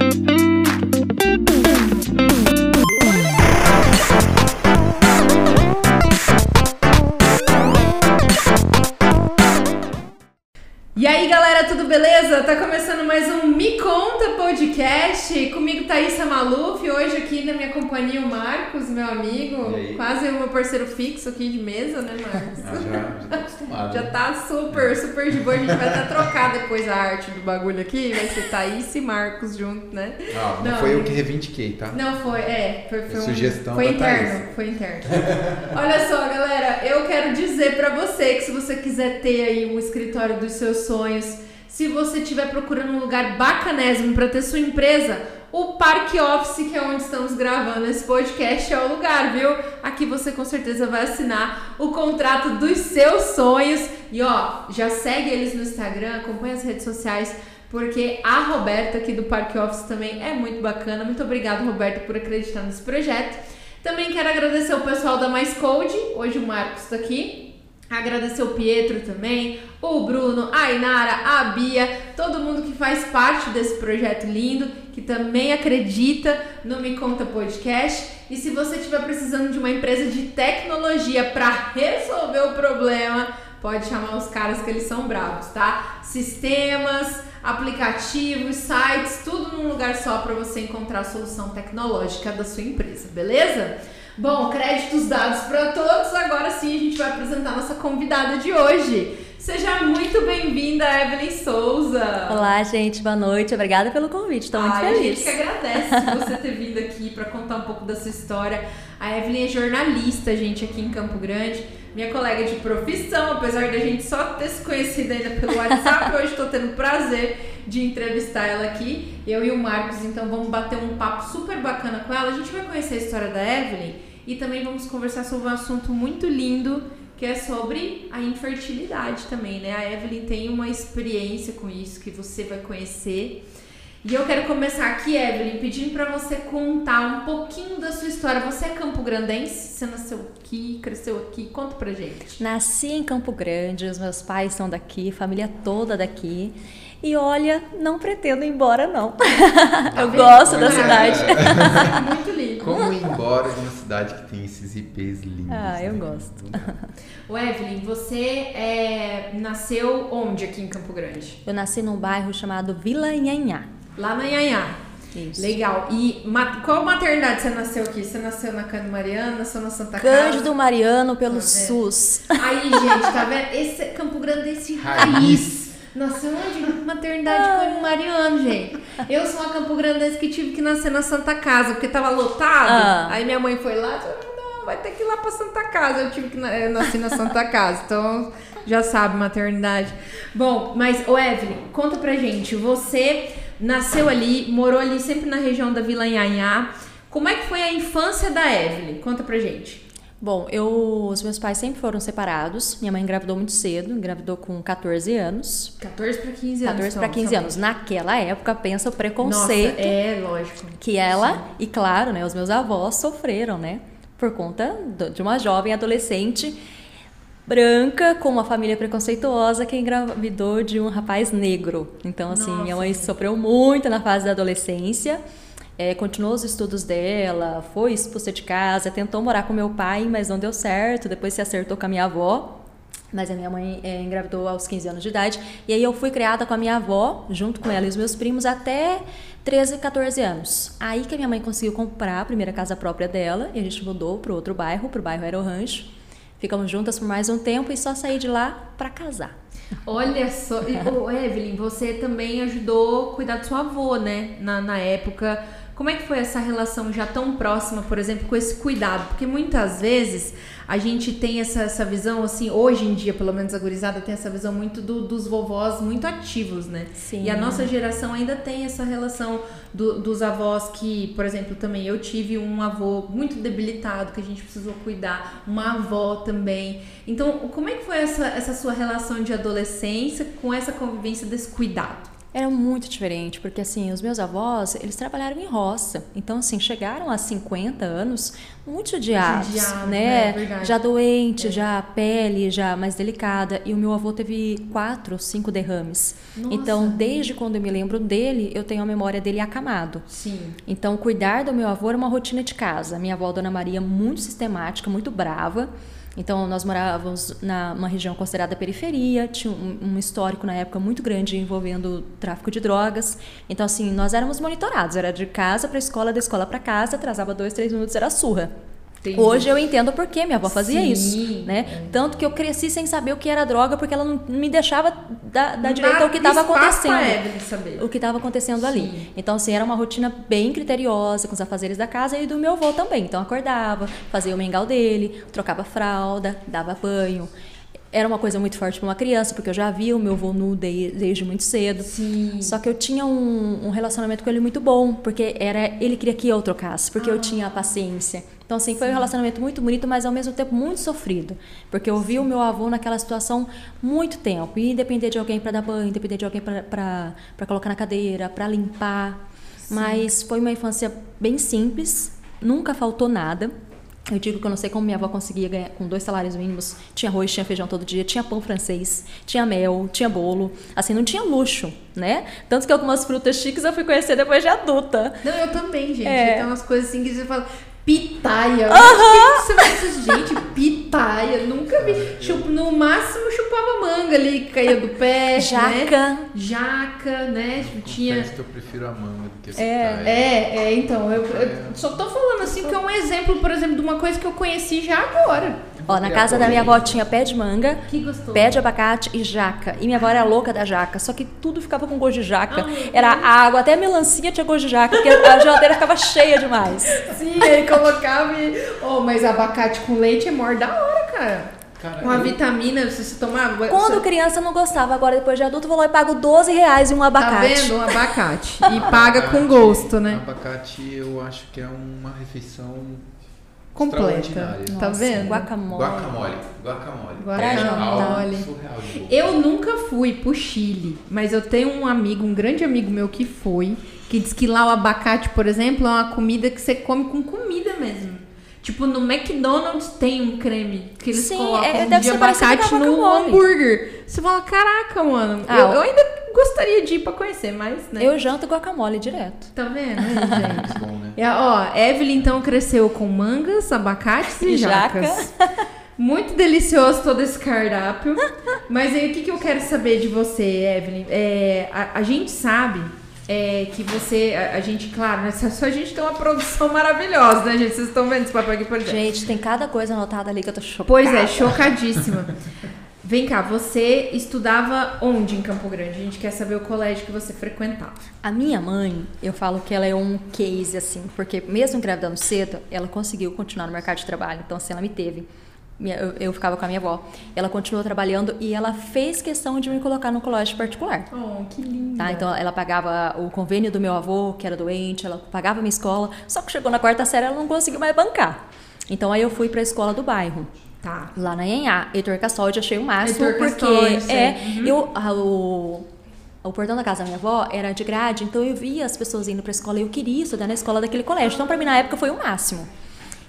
E beleza? Tá começando mais um Me Conta Podcast. Comigo Thaisa Maluf, hoje aqui na minha companhia o Marcos, meu amigo, quase o meu parceiro fixo aqui de mesa, né, Marcos? Ah, já, já tá acostumado. Já né? tá super, super de boa. A gente vai até trocar depois a arte do bagulho aqui. Vai ser Thaís e Marcos junto, né? Ah, não, Não, foi eu que reivindiquei, tá? Não, foi, é, foi, foi É um- sugestão Foi interno, Thaís. foi interno. Olha só, galera, eu quero dizer pra você que se você quiser ter aí um escritório dos seus sonhos, se você estiver procurando um lugar bacanésimo pra ter sua empresa, o Parque Office, que é onde estamos gravando esse podcast, é o lugar, viu? Aqui você com certeza vai assinar o contrato dos seus sonhos. E ó, já segue eles no Instagram, acompanha as redes sociais, porque a Roberta aqui do Parque Office também é muito bacana. Muito obrigada, Roberta, por acreditar nesse projeto. Também quero agradecer o pessoal da Mais Code, hoje o Marcos está aqui. Agradecer o Pietro também, o Bruno, a Inara, a Bia, todo mundo que faz parte desse projeto lindo, que também acredita no Me Conta Podcast. E se você estiver precisando de uma empresa de tecnologia para resolver o problema, pode chamar os caras que eles são bravos, tá? Sistemas, aplicativos, sites, tudo num lugar só para você encontrar a solução tecnológica da sua empresa, beleza? Bom, créditos dados para todos. Agora sim a gente vai apresentar nossa convidada de hoje. Seja muito bem-vinda, Evelyn Souza. Olá, gente, boa noite. Obrigada pelo convite, estou muito Ai, A feliz. gente que agradece você ter vindo aqui para contar um pouco da sua história. A Evelyn é jornalista, gente, aqui em Campo Grande. Minha colega de profissão, apesar da gente só ter se conhecido ainda pelo WhatsApp, hoje estou tendo o prazer de entrevistar ela aqui. Eu e o Marcos, então vamos bater um papo super bacana com ela. A gente vai conhecer a história da Evelyn e também vamos conversar sobre um assunto muito lindo que é sobre a infertilidade também, né? A Evelyn tem uma experiência com isso que você vai conhecer. E eu quero começar aqui, Evelyn, pedindo pra você contar um pouquinho da sua história. Você é campo-grandense? Você nasceu aqui, cresceu aqui? Conta pra gente. Nasci em Campo Grande, os meus pais são daqui, família toda daqui. E olha, não pretendo ir embora, não. Eu vendo? gosto da cidade. Muito lindo. Como ir embora de uma cidade que tem esses IPs lindos? Ah, eu né? gosto. Ô, Evelyn, você é, nasceu onde aqui em Campo Grande? Eu nasci num bairro chamado Vila Inhanhá. Lá na Inhanhá. Isso. Legal. E ma- qual maternidade você nasceu aqui? Você nasceu na Cândido Mariana, nasceu na Santa Casa? Cândido Mariano pelo Tá? SUS. Aí, gente, tá vendo? Esse é Campo Grandense raiz. Raiz. Nasceu onde? Maternidade Cândido Mariano, gente. Eu sou uma Campo Grandense que tive que nascer na Santa Casa, porque tava lotado. Ah. Aí minha mãe foi lá e falou, não, vai ter que ir lá pra Santa Casa. Eu tive que na- eu nasci na Santa Casa, então já sabe, maternidade. Bom, mas, ô Evelyn, conta pra gente. Você nasceu ali, morou ali sempre na região da Vila Inhanhá. Como é que foi a infância da Evelyn? Conta pra gente. Bom, eu, os meus pais sempre foram separados. Minha mãe engravidou muito cedo, engravidou com 14 anos. 14 pra 15 anos. 14 para então, 15 tá anos. Naquela época, pensa o Nossa, preconceito é, lógico. que ela e claro, né, os meus avós sofreram, né, por conta de uma jovem adolescente branca com uma família preconceituosa que engravidou de um rapaz negro. Então, assim, Nossa. minha mãe sofreu muito na fase da adolescência. É, continuou os estudos dela, foi expulsa de casa, tentou morar com meu pai, mas não deu certo. Depois se acertou com a minha avó. Mas a minha mãe é, engravidou aos 15 anos de idade. E aí eu fui criada com a minha avó, junto com ela e os meus primos, até 13, 14 anos. Aí que a minha mãe conseguiu comprar a primeira casa própria dela. E a gente mudou para outro bairro, para o bairro Aero Rancho. Ficamos juntas por mais um tempo e só saí de lá para casar. Olha só, e, ô, Evelyn, você também ajudou a cuidar do seu avô, né? Na, na época. Como é que foi essa relação já tão próxima, por exemplo, com esse cuidado? Porque muitas vezes a gente tem essa, essa visão, assim, hoje em dia, pelo menos a gurizada tem essa visão muito do- dos vovós muito ativos, né? Sim. E a nossa geração ainda tem essa relação do- dos avós que, por exemplo, também eu tive um avô muito debilitado que a gente precisou cuidar, uma avó também. Então, como é que foi essa, essa sua relação de adolescência com essa convivência desse cuidado? Era muito diferente, porque assim, os meus avós, eles trabalharam em roça. Então, assim, chegaram a 50 anos muito judiados, Judiados, né? né? Verdade. Já doente, É. já a pele já mais delicada. E o meu avô teve quatro, cinco derrames. Nossa. Então, desde quando eu me lembro dele, eu tenho a memória dele acamado. Sim. Então, cuidar do meu avô era uma rotina de casa. Minha avó, Dona Maria, muito sistemática, muito brava. Então, nós morávamos numa região considerada periferia, tinha um, um histórico na época muito grande envolvendo tráfico de drogas. Então, assim, nós éramos monitorados. Era de casa para escola, da escola para casa, atrasava dois, três minutos, era surra. Entendi. Hoje eu entendo por que minha avó fazia Sim, isso, né? é. Tanto que eu cresci sem saber o que era droga, porque ela não me deixava dar, dar Não direito ao que estava acontecendo Evelyn saber. o que estava acontecendo Sim. ali. Então, assim, era uma rotina bem criteriosa com os afazeres da casa e do meu avô também. Então, acordava, fazia o mingau dele, trocava fralda, dava banho. Era uma coisa muito forte para uma criança, porque eu já via o meu avô nu de- desde muito cedo. Sim. Só que eu tinha um, um relacionamento com ele muito bom, porque era ele queria que eu trocasse, porque eu tinha a paciência. Então, assim, foi um relacionamento muito bonito, mas ao mesmo tempo muito sofrido. Porque eu vi o meu avô naquela situação muito tempo. E depender de alguém para dar banho, depender de alguém para colocar na cadeira, para limpar. Mas foi uma infância bem simples, nunca faltou nada. Eu digo que eu não sei como minha avó conseguia ganhar com dois salários mínimos. Tinha arroz, tinha feijão todo dia, tinha pão francês, tinha mel, tinha bolo. Assim, não tinha luxo, né? Tanto que algumas frutas chiques eu fui conhecer depois de adulta. Não, eu também, gente. É. Tem umas coisas assim que você fala. Pitaia. Você vai dizer, gente, pitaia. Nunca vi. Chup- no máximo chupava manga ali, que caía do pé. Né? Jaca. Jaca, né? Tinha. Confesso que eu prefiro a manga do que É, cara. É, é, então, eu, eu só tô falando assim porque é um exemplo, por exemplo, de uma coisa que eu conheci já agora. Ó, na casa da minha avó tinha pé de manga, pé de abacate e jaca. E minha avó era louca da jaca, só que tudo ficava com gosto de jaca. Meu Era água, até a melancia tinha gosto de jaca, porque a geladeira ficava cheia demais. Sim, ele colocava e. Oh, mas abacate com leite é maior da hora, cara. Cara, Uma vitamina, se você tomar. Quando criança eu não gostava, agora depois de adulto eu vou lá e pago 12 reais em um Tá abacate. vendo? Um abacate. E paga com gosto, né? Abacate eu acho que é uma refeição Completa. Tá vendo? Guacamole. Guacamole. Guacamole. Guacamole. É. Eu nunca fui pro Chile, mas eu tenho um amigo, um grande amigo meu que foi, que diz que lá o abacate, por exemplo, é uma comida que você come com comida mesmo. Tipo, no McDonald's tem um creme que eles Sim, colocam é- de deve ser parecido abacate no hambúrguer. Você fala, caraca, mano. Ah, eu, eu ainda gostaria de ir pra conhecer, mas, né? Eu janto guacamole direto. Tá vendo, gente? Muito bom, né? É, ó, Evelyn então cresceu com mangas, abacates e E jaca. jacas. Muito delicioso todo esse cardápio. Mas aí o que, que eu quero saber de você, Evelyn? É, a, a gente sabe é, que você. A, a gente, claro, né, a gente tem uma produção maravilhosa, né, gente? Vocês estão vendo esse papel aqui por exemplo? Gente, tem cada coisa anotada ali que eu tô chocada. Pois é, chocadíssima. Vem cá, você estudava onde em Campo Grande? A gente quer saber o colégio que você frequentava. A minha mãe, eu falo que ela é um case, assim, porque mesmo engravidando cedo, ela conseguiu continuar no mercado de trabalho. Então, assim, ela me teve. Minha- Eu, eu ficava com a minha avó. Ela continuou trabalhando e ela fez questão de me colocar no colégio particular. Oh, que linda. Tá? Então ela pagava o convênio do meu avô, que era doente, ela pagava minha escola, só que chegou na quarta série ela não conseguiu mais bancar. Então aí eu fui para a escola do bairro, Tá. lá na Enhá. Heitor Castoldi achei o máximo, Heitor porque Castoldi, sei. é, Uhum. eu, a- o, o portão da casa da minha avó era de grade, então eu via as pessoas indo para a escola e eu queria estudar na escola daquele colégio. Então para mim na época foi o máximo.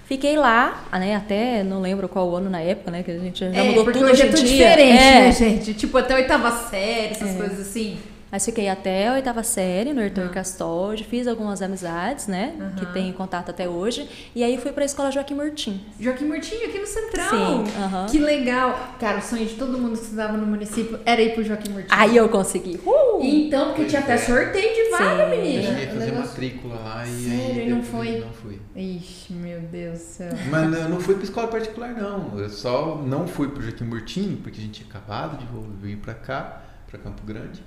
Fiquei lá, né, até não lembro qual ano na época, né, que a gente já É, mudou porque tudo hoje é tudo dia. diferente, É. né, gente? Tipo, até a oitava série, essas coisas assim. Mas fiquei até a oitava série no Heitor Castoldi, fiz algumas amizades, né? Que Aham. tenho contato até hoje. E aí fui pra escola Joaquim Murtim. Joaquim Murtinho aqui no Central. Sim, aham. Que legal. Cara, o sonho de todo mundo que estudava no município era ir pro Joaquim Murtinho. Aí eu consegui. Uh! Então, porque tinha até sorteio de vaga, Sim. Eu menina. cheguei a fazer negócio- matrícula lá e Sério, aí e não foi? Não fui. Ixi, meu Deus do céu. Mas eu não fui pra escola particular, não. Eu só não fui pro Joaquim Murtinho, porque a gente tinha acabado de vir pra cá, pra Campo Grande,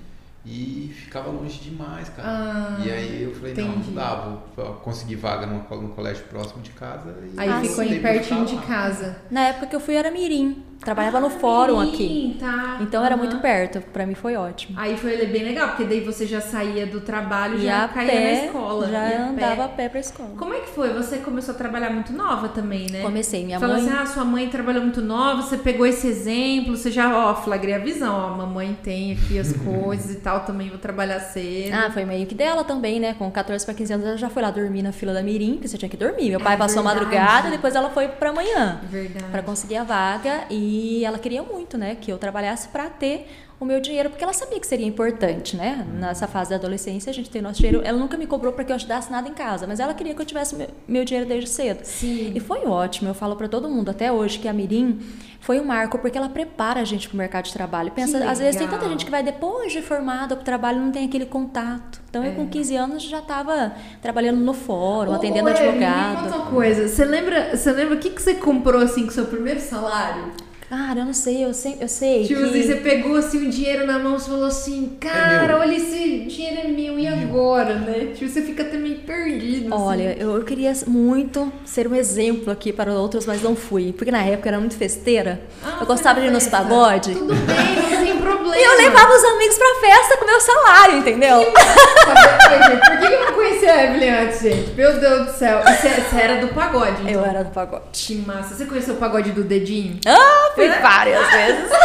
e ficava longe demais, cara. Ah, e aí eu falei, não, entendi. não dá, vou conseguir vaga no, no colégio próximo de casa. E Aí Ah, ficou aí pertinho de casa. Na época que eu fui era Mirim. Trabalhava no fórum aqui. Sim, Tá. Então era Aham. muito perto. Pra mim foi ótimo. Aí foi bem legal, porque daí você já saía do trabalho e já caía pé, na escola. já ia a pé. andava a pé pra escola. Como é que foi? Você começou a trabalhar muito nova também, né? Comecei. Minha Falou mãe... assim, ah, sua mãe trabalhou muito nova, você pegou esse exemplo, você já, ó, flagrei a visão, ó, mamãe tem aqui as coisas e tal, também vou trabalhar cedo. Ah, foi meio que dela também, né? Com 14 para 15 anos ela já foi lá dormir na fila da Mirim, porque você tinha que dormir. Meu pai É passou a verdade. madrugada, depois ela foi pra manhã. Verdade. Pra conseguir a vaga e ela queria muito, né, que eu trabalhasse pra ter o meu dinheiro, porque ela sabia que seria importante, né? Nessa fase da adolescência, a gente tem nosso dinheiro. Ela nunca me cobrou para que eu ajudasse nada em casa, mas ela queria que eu tivesse meu, meu dinheiro desde cedo. Sim. E foi ótimo. Eu falo para todo mundo até hoje que a Mirim foi um marco porque ela prepara a gente para o mercado de trabalho. Pensa, às vezes tem tanta gente que vai depois de formada para o trabalho e não tem aquele contato. Então eu É. com 15 anos já estava trabalhando no fórum, Ô, atendendo ô, Evelyn, Me advogado. conta uma coisa. Você lembra, você lembra o que, que você comprou assim com o seu primeiro salário? Cara, eu não sei, eu sei, eu sei Tipo que... assim, você pegou assim o dinheiro na mão e falou assim, cara, meu. olha esse dinheiro é meu, e agora, né? Tipo, você fica até meio perdido. assim. Olha, eu eu queria muito ser um exemplo aqui para outros, mas não fui. Porque na época eu era muito festeira. Ah, eu gostava de ir nos pagode. Tudo bem, problema. E eu levava os amigos pra festa com meu salário, entendeu? Por que eu não conhecia a Evelyn antes, gente? Meu Deus do céu. Você, você era do pagode, então? Eu era do pagode. Que massa. Você conheceu o pagode do dedinho? Ah, fui várias vezes.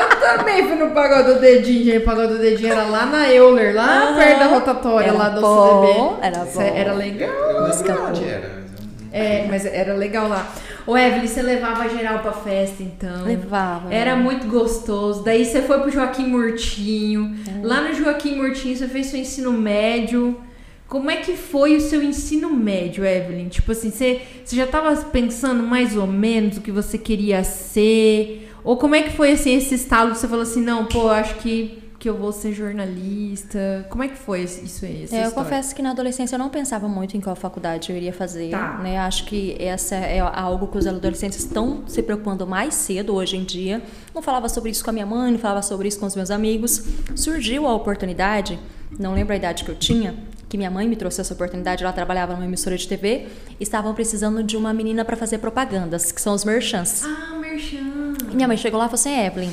Eu também fui no pagode do dedinho, gente. O pagode do dedinho era lá na Euler, lá Aham. perto da rotatória Era lá do bom, CDB. era bom. Era legal. Eu lembro onde era. É, mas era legal lá. Ô, Evelyn, você levava geral pra festa, então? Levava. Era né? muito gostoso. Daí você foi pro Joaquim Murtinho. É. Lá no Joaquim Murtinho você fez seu ensino médio. Como é que foi o seu ensino médio, Evelyn? Tipo assim, você, você já tava pensando mais ou menos o que você queria ser? Ou como é que foi assim, esse estalo que você falou assim, não, pô, acho que, que eu vou ser jornalista. Como é que foi isso aí? É, eu confesso que na adolescência eu não pensava muito em qual faculdade eu iria fazer, Tá. né? Acho que essa é algo que os adolescentes estão se preocupando mais cedo hoje em dia. Não falava sobre isso com a minha mãe, não falava sobre isso com os meus amigos. Surgiu a oportunidade, não lembro a idade que eu tinha, que minha mãe me trouxe essa oportunidade, ela trabalhava numa emissora de TV, e estavam precisando de uma menina para fazer propagandas, que são os merchants. Ah, merchan. E minha mãe chegou lá e falou assim: Evelyn,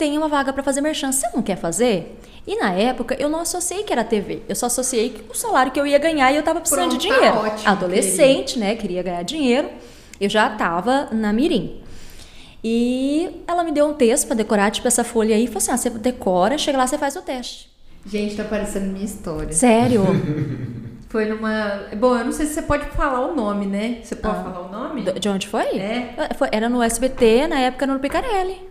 tem uma vaga para fazer merchan, você não quer fazer? E na época eu não associei que era TV, eu só associei que o salário que eu ia ganhar e eu tava precisando Pronto, de tá dinheiro. ótimo, Adolescente, né? Queria ganhar dinheiro. Eu já tava na Mirim. E ela me deu um texto para decorar, tipo essa folha aí, e falou assim: ah, você decora, chega lá, você faz o teste. Gente, tá parecendo minha história. Sério? Foi numa. Bom, eu não sei se você pode falar o nome, né? Você pode Ah. falar o nome? De onde foi? É. Era no SBT, na época no Picarelli.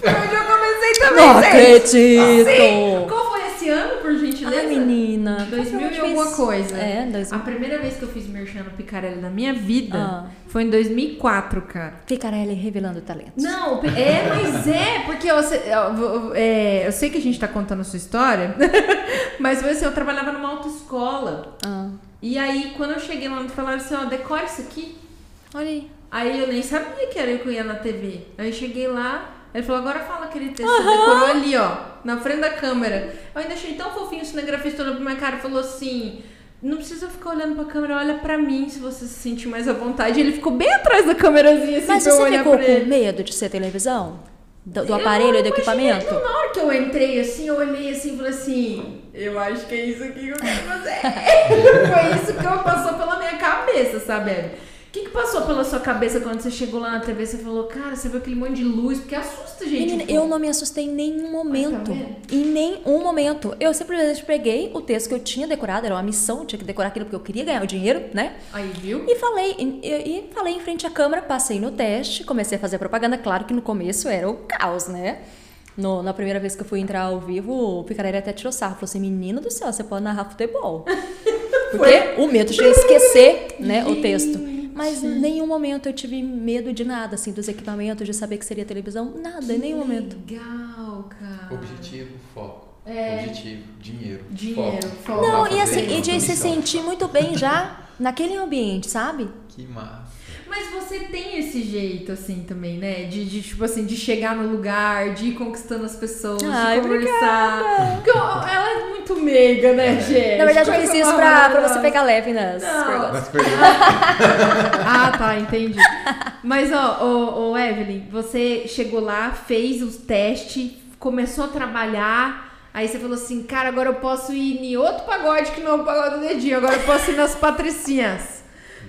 Foi onde eu comecei Não também, gente. acredito! Sim. Qual foi esse ano, por gentileza? Ai, menina. 2000 Qual e alguma coisa. É, 2000. A primeira vez que eu fiz merchan no Picarelli na minha vida Ah. foi em 2004, cara. Picarelli revelando talentos. Não, é, mas é, porque eu, é, eu sei que a gente tá contando a sua história, mas foi assim, eu trabalhava numa autoescola. Ah, E aí, quando eu cheguei lá, me falaram assim, ó, decora isso aqui. olha aí. Aí eu nem sabia que era eu que ia na TV. Aí eu cheguei lá, ele falou, agora fala aquele texto. Você decorou ali, ó, na frente da câmera. Eu ainda achei tão fofinho o cinegrafista olhando pra minha cara e falou assim. Não precisa ficar olhando pra câmera, olha pra mim se você se sentir mais à vontade. Ele ficou bem atrás da câmerazinha assim Mas pra você olhar ficou com ele. medo de ser televisão? Do, do aparelho e do equipamento? Não, na hora que eu entrei assim, eu olhei assim e falei assim: Eu acho que é isso aqui que eu quero fazer. Foi isso que passou pela minha cabeça, sabe? O que, que passou pela sua cabeça quando você chegou lá na TV? Você falou, cara, você viu aquele monte de luz, porque assusta, gente. Menina, eu não me assustei em nenhum momento. tá vendo? em nenhum momento. Eu simplesmente peguei o texto que eu tinha decorado, era uma missão, tinha que decorar aquilo porque eu queria ganhar o dinheiro, né? Aí, viu? E falei, e, e falei em frente à câmera, passei no teste, comecei a fazer propaganda. Claro que no começo era o caos, né? No- na primeira vez que eu fui entrar ao vivo, o Picarelli até tirou sarro. Falou assim, menino do céu, você pode narrar futebol. Porque o medo de esquecer né, o texto. Mas em nenhum momento eu tive medo de nada, assim, dos equipamentos, de saber que seria televisão. Nada, em nenhum momento. Legal, cara. Objetivo, foco. É. Objetivo, dinheiro. Dinheiro, foco. foco. Não, e assim, e de se sentir muito bem já naquele ambiente, sabe? Que massa. Mas você tem esse jeito, assim, também, né? De, de, tipo assim, de chegar no lugar, de ir conquistando as pessoas, Ai, de conversar. Porque eu- ela é muito meiga, né, gente? Na verdade, eu fiz isso pra, pra você pegar leve nas Não. perguntas. Ah, tá, entendi. Mas, ó, ô, ô, Evelyn, você chegou lá, fez os testes, começou a trabalhar. Aí você falou assim, cara, agora eu posso ir em outro pagode que não é o pagode do dedinho. Agora eu posso ir nas patricinhas.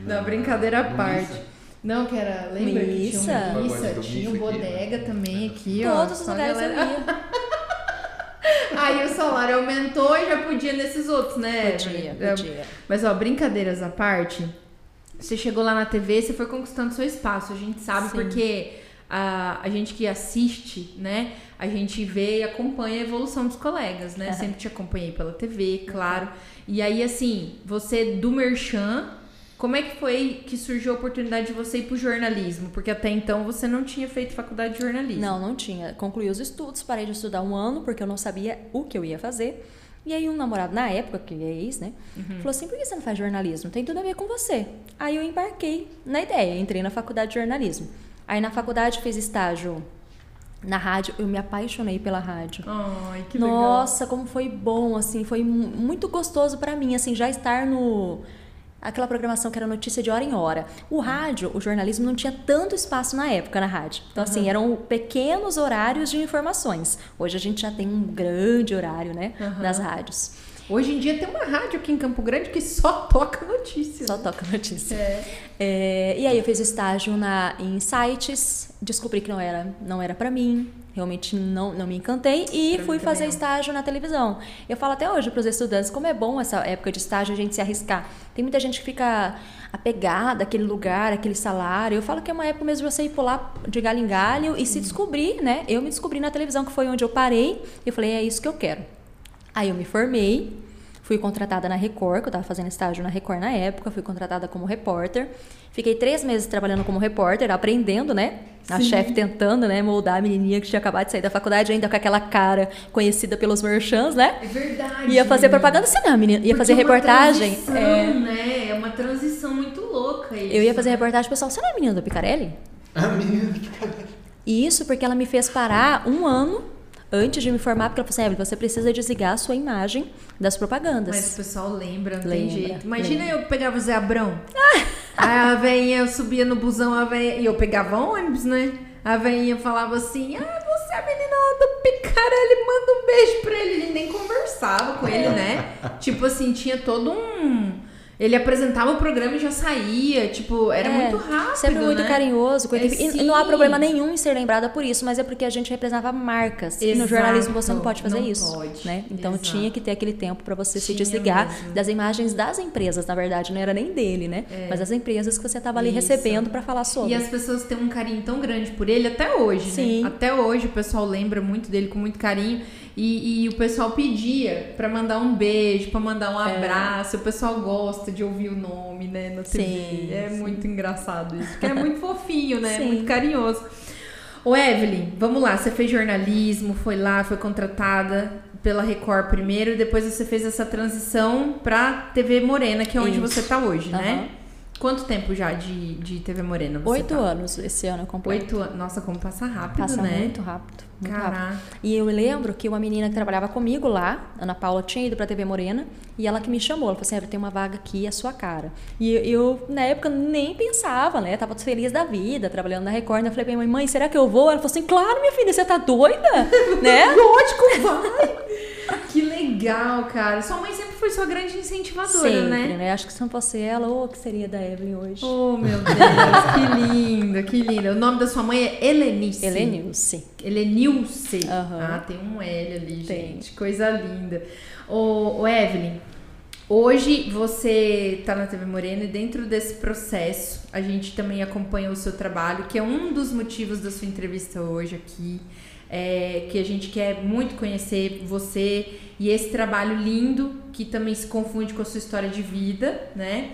Não, brincadeira à parte. Missa. Não, que era. Lembra que tinha Missa. um Missa, tinha um Missa aqui, bodega né? também aqui, ó. Todos os lugares eu galera- ia. Aí o salário aumentou e já podia nesses outros, né? Podia, É, podia. Mas ó, brincadeiras à parte, você chegou lá na TV, você foi conquistando seu espaço, a gente sabe Sim. porque a, a gente que assiste, né, a gente vê e acompanha a evolução dos colegas, né? Sempre te acompanhei pela TV, claro. E aí, assim, você do Merchan, como é que foi que surgiu a oportunidade de você ir pro jornalismo? Porque até então você não tinha feito faculdade de jornalismo. Não, não tinha. Concluí os estudos, parei de estudar um ano porque eu não sabia o que eu ia fazer. E aí um namorado na época, que é ex, né? Falou assim, por que você não faz jornalismo? Tem tudo a ver com você. Aí eu embarquei na ideia, entrei na faculdade de jornalismo. Aí na faculdade fiz estágio na rádio, eu me apaixonei pela rádio. Ai, que legal. Nossa, como foi bom, assim, foi mu- muito gostoso pra mim, assim, já estar no aquela programação que era notícia de hora em hora. O rádio, o jornalismo não tinha tanto espaço na época na rádio. Então assim, eram pequenos horários de informações. Hoje a gente já tem um grande horário, né, Aham. nas rádios. Hoje em dia tem uma rádio aqui em Campo Grande que só toca notícias. Só toca notícia. É. É, e aí eu fiz estágio na, em sites, descobri que não era, não era para mim, realmente não, não me encantei e Pra fui fazer estágio na televisão. Eu falo até hoje para os estudantes como é bom essa época de estágio a gente se arriscar. Tem muita gente que fica apegada àquele lugar, àquele salário. Eu falo que é uma época mesmo de você ir pular de galho em galho e se descobrir, né? Eu me descobri na televisão, que foi onde eu parei, e eu falei, é isso que eu quero. Aí eu me formei, fui contratada na Record, que eu estava fazendo estágio na Record na época, fui contratada como repórter. Fiquei três meses trabalhando como repórter, aprendendo, né? A Sim. chefe tentando, né, moldar a menininha que tinha acabado de sair da faculdade, ainda com aquela cara conhecida pelos merchants, né? É verdade. Ia fazer propaganda, você não, menina. Ia Porque fazer é uma reportagem. transição, é, né? É uma transição muito louca isso. eu ia fazer né? reportagem, pessoal, você não é a menina do Picarelli? A menina E isso porque ela me fez parar um ano antes de me formar, porque ela falou assim, Evelyn, você precisa desligar a sua imagem das propagandas. Mas o pessoal lembra, não tem Lembra, jeito. Imagina lembra. eu pegava o Zé Abrão. Aí a veinha, eu subia no busão, a veinha, e eu pegava ônibus, né? A veinha falava assim, ah, você é a menina do Picarelli, manda um beijo pra ele. Ele nem conversava com ele, né? tipo assim, tinha todo um... Ele apresentava o programa e já saía, tipo, era É, muito rápido, Sempre muito né? carinhoso. com a É, equipe. E não há problema nenhum em ser lembrada por isso, mas é porque a gente representava marcas. E no Exato. jornalismo você não pode fazer Não isso. pode. Né? Então Exato. tinha que ter aquele tempo para você se Tinha desligar mesmo. das imagens das empresas, na verdade, não era nem dele, né? Mas das empresas que você estava ali Isso. recebendo para falar sobre. E as pessoas têm um carinho tão grande por ele até hoje, Sim. né? Até hoje o pessoal lembra muito dele com muito carinho. E, e o pessoal pedia pra mandar um beijo, pra mandar um abraço. O pessoal gosta de ouvir o nome, né, na TV. Sim, é sim. muito engraçado isso. Porque é muito fofinho, né? Sim. Muito carinhoso. Ô, Evelyn, vamos lá. Você fez jornalismo, foi lá, foi contratada pela Record primeiro, depois você fez essa transição pra TV Morena, que é onde Isso. você tá hoje, né? Aham. Quanto tempo já de, de TV Morena você Oito tá? anos esse ano completo. Oito anos. Nossa, como passa rápido, Passa né? rápido. Muito rápido. Caraca. E eu lembro que uma menina que trabalhava comigo lá, Ana Paula, tinha ido pra TV Morena, e ela que me chamou, ela falou assim, "Evelyn, tem uma vaga aqui, é a sua cara. E eu, na época, nem pensava, né? Tava feliz da vida, trabalhando na Record, né? Eu falei pra minha mãe, mãe, será que eu vou? Ela falou assim, claro, minha filha, você tá doida? né? Lógico, vai! que legal, cara. Sua mãe sempre foi sua grande incentivadora, Sempre, né? né? Acho que se não fosse ela, o que seria da Evelyn hoje? Oh, meu Deus, que linda, que linda. O nome da sua mãe é Helenice. Helenilce. Helenilce. Aham. Ah, tem um L ali, Tem. gente. Coisa linda. Ô, ô, Evelyn, hoje você tá na TV Morena e dentro desse processo a gente também acompanha o seu trabalho, que é um dos motivos da sua entrevista hoje aqui. é, que a gente quer muito conhecer você e esse trabalho lindo que também se confunde com a sua história de vida, né?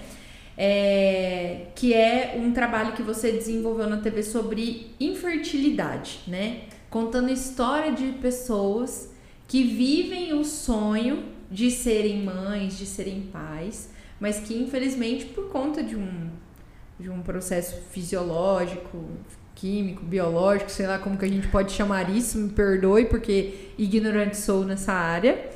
É, que é um trabalho que você desenvolveu na TV sobre infertilidade, né? Contando história de pessoas que vivem o sonho de serem mães, de serem pais, mas que infelizmente por conta de um de um processo fisiológico, químico, biológico, sei lá como que a gente pode chamar isso, me perdoe porque ignorante sou nessa área,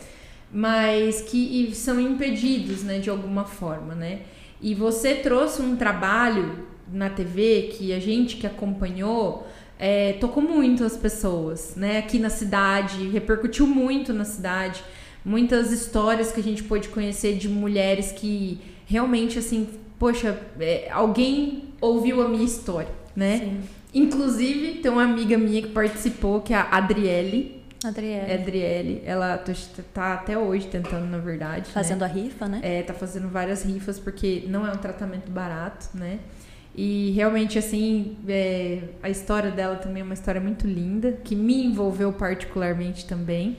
mas que são impedidos, né, de alguma forma, né? E você trouxe um trabalho na TV que a gente que acompanhou é, tocou muito as pessoas, né? Aqui na cidade, repercutiu muito na cidade. Muitas histórias que a gente pôde conhecer de mulheres que realmente, assim, poxa, é, alguém ouviu a minha história, né? Sim. Inclusive, tem uma amiga minha que participou, que é a Adriele. Adriele. Adriele. Ela tá- até hoje tentando, na verdade. né? Fazendo a rifa, né? É, tá fazendo várias rifas porque não é um tratamento barato, né? E realmente, assim, é, a história dela também é uma história muito linda, que me envolveu particularmente também.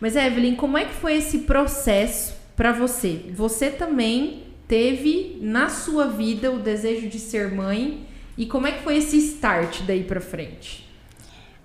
Mas, Evelyn, como é que foi esse processo pra você? Você também teve na sua vida o desejo de ser mãe e como é que foi esse start daí pra frente?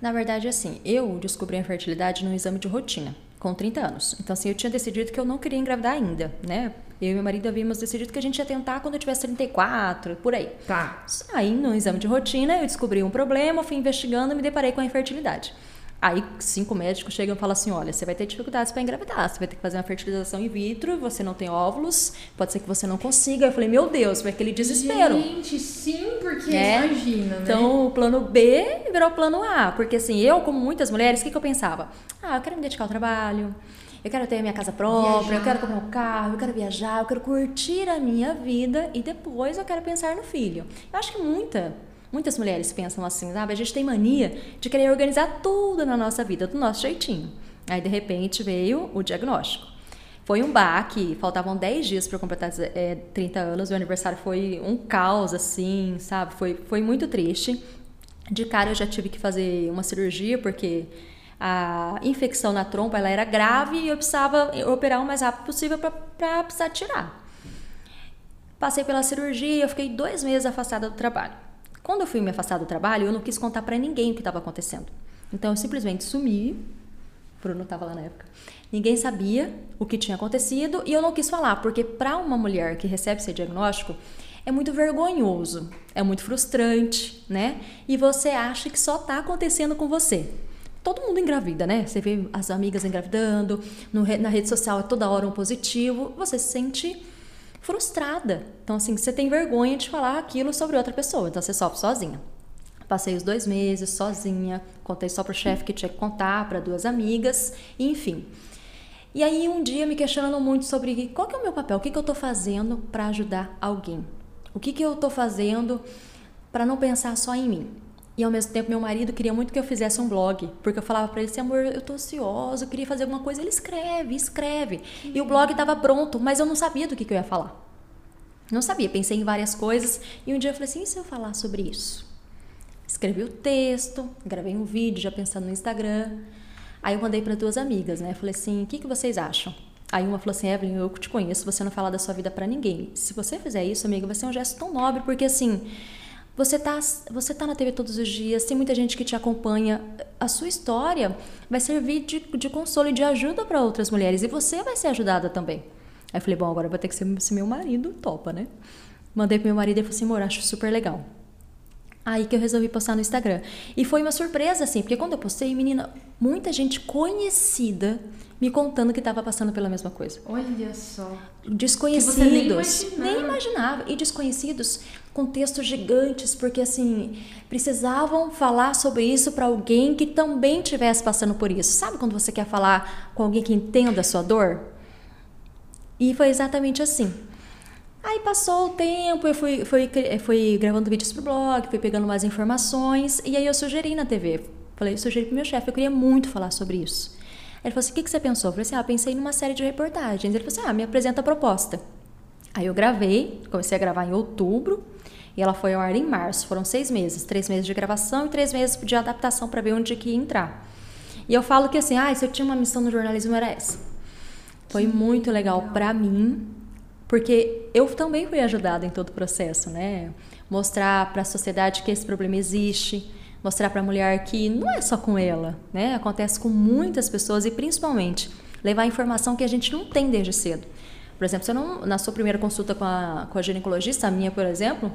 Na verdade, assim, eu descobri a infertilidade no exame de rotina, com 30 anos. Então, assim, eu tinha decidido que eu não queria engravidar ainda, né? Eu e meu marido havíamos decidido que a gente ia tentar quando eu tivesse 34, por aí. Tá. Aí, no exame de rotina, eu descobri um problema, fui investigando e me deparei com a infertilidade. Aí, cinco médicos chegam e falam assim: olha, você vai ter dificuldades para engravidar, você vai ter que fazer uma fertilização in vitro, você não tem óvulos, pode ser que você não consiga. Eu falei: meu Deus, foi aquele desespero. Gente, sim, porque É. imagina, né? Então, o plano B virou o plano A. Porque, assim, eu, como muitas mulheres, o que, que eu pensava? Ah, eu quero me dedicar ao trabalho, eu quero ter a minha casa própria, Viajar. eu quero comprar um carro, eu quero viajar, eu quero curtir a minha vida e depois eu quero pensar no filho. Eu acho que muita, muitas mulheres pensam assim, sabe? A gente tem mania de querer organizar tudo na nossa vida, do nosso jeitinho. Aí, de repente, veio o diagnóstico. Foi um baque, faltavam 10 dias para completar é, 30 anos, meu aniversário foi um caos, assim, sabe? Foi, foi muito triste. De cara eu já tive que fazer uma cirurgia, porque a infecção na trompa ela era grave e eu precisava operar o mais rápido possível para precisar tirar. Passei pela cirurgia, eu fiquei dois meses afastada do trabalho. Quando eu fui me afastar do trabalho, eu não quis contar para ninguém o que estava acontecendo. Então eu simplesmente sumi. Bruno estava lá na época. Ninguém sabia o que tinha acontecido e eu não quis falar, porque para uma mulher que recebe esse diagnóstico, é muito vergonhoso, é muito frustrante, né? E você acha que só tá acontecendo com você. Todo mundo engravida, né? Você vê as amigas engravidando, no na rede social é toda hora um positivo, você se sente frustrada. Então, assim, você tem vergonha de falar aquilo sobre outra pessoa, então você sofre sozinha. Passei os dois meses sozinha, contei só pro chefe que tinha que contar, para duas amigas, enfim. E aí um dia me questionando muito sobre qual que é o meu papel, o que, que eu tô fazendo para ajudar alguém. O que, que eu tô fazendo para não pensar só em mim. E ao mesmo tempo meu marido queria muito que eu fizesse um blog, porque eu falava para ele assim, amor, eu tô ansiosa, eu queria fazer alguma coisa. Ele escreve, escreve. E o blog estava pronto, mas eu não sabia do que, que eu ia falar. Não sabia, pensei em várias coisas e um dia eu falei assim, e se eu falar sobre isso? Escrevi o texto, gravei um vídeo já pensando no Instagram. Aí eu mandei para duas amigas, né? Falei assim, o que, que vocês acham? Aí uma falou assim, Evelyn, eu te conheço, você não fala da sua vida para ninguém. Se você fizer isso, amiga, vai ser um gesto tão nobre, porque assim, você tá, você tá na TV todos os dias, tem muita gente que te acompanha. A sua história vai servir de, de consolo e de ajuda para outras mulheres. E você vai ser ajudada também. Aí eu falei, bom, agora vai ter que ser se meu marido topa, né? Mandei pro meu marido e ele falou assim, amor, acho super legal. Aí que eu resolvi postar no Instagram. E foi uma surpresa, assim, porque quando eu postei, menina, muita gente conhecida me contando que estava passando pela mesma coisa. Olha só. Desconhecidos. Que você nem imaginava. nem imaginava. E desconhecidos com textos gigantes, porque assim, precisavam falar sobre isso para alguém que também estivesse passando por isso. Sabe quando você quer falar com alguém que entenda a sua dor? E foi exatamente assim. Aí passou o tempo, eu fui, fui, fui gravando vídeos pro blog, fui pegando mais informações, e aí eu sugeri na TV. Falei, sugeri pro meu chefe, eu queria muito falar sobre isso. Ele falou assim: o que, que você pensou? Eu falei assim: ah, pensei numa série de reportagens. Ele falou assim: ah, me apresenta a proposta. Aí eu gravei, comecei a gravar em outubro, e ela foi ao ar em março. Foram seis meses: três meses de gravação e três meses de adaptação para ver onde que ia entrar. E eu falo que assim: ah, se eu tinha uma missão no jornalismo, era essa. Foi Que muito legal, legal. para mim, porque eu também fui ajudada em todo o processo, né? Mostrar para a sociedade que esse problema existe, mostrar para a mulher que não é só com ela, né? Acontece com muitas pessoas e principalmente levar informação que a gente não tem desde cedo. Por exemplo, você não, na sua primeira consulta com a, com a ginecologista, a minha, por exemplo,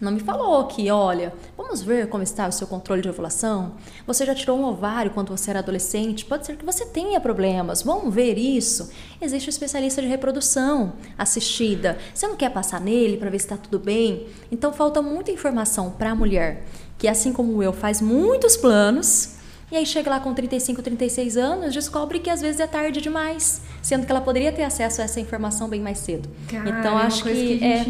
não me falou que, olha, vamos ver como está o seu controle de ovulação. Você já tirou um ovário quando você era adolescente? Pode ser que você tenha problemas. Vamos ver isso. Existe um especialista de reprodução assistida. Você não quer passar nele para ver se está tudo bem? Então falta muita informação para a mulher que, assim como eu, faz muitos planos, E aí chega lá com 35, 36 anos, descobre que às vezes é tarde demais, sendo que ela poderia ter acesso a essa informação bem mais cedo. Cara, então é acho que, que a é,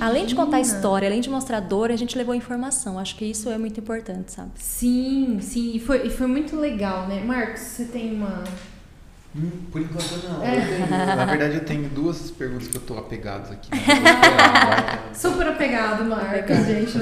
além de contar a história, além de mostrar dor, a gente levou informação. Acho que isso é muito importante, sabe? Sim, sim, e foi, e foi muito legal, né? Marcos, você tem uma. Hum, por enquanto não. É. Tenho- na verdade, eu tenho duas perguntas que eu tô apegado aqui. vai. Super apegado, Marcos, Apegado. gente.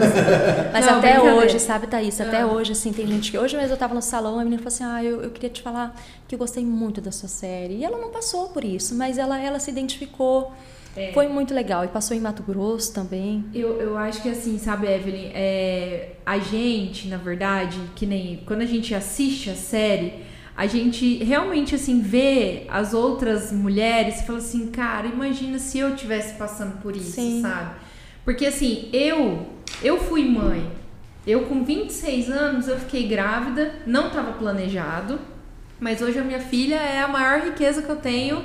Mas Não, até hoje, sabe, Thaís? Até Ah. hoje, assim, tem gente que. Hoje mesmo eu tava no salão, a menina falou assim: Ah, eu, eu queria te falar que eu gostei muito da sua série. E ela não passou por isso, mas ela, ela se identificou. É. Foi muito legal. E passou em Mato Grosso também. Eu, eu acho que assim, sabe, Evelyn, é, a gente, na verdade, que nem quando a gente assiste a série, a gente realmente assim vê as outras mulheres e fala assim, cara, imagina se eu tivesse passando por isso, Sim. sabe? Porque assim, eu eu fui mãe. Eu com 26 anos eu fiquei grávida, não estava planejado, mas hoje a minha filha é a maior riqueza que eu tenho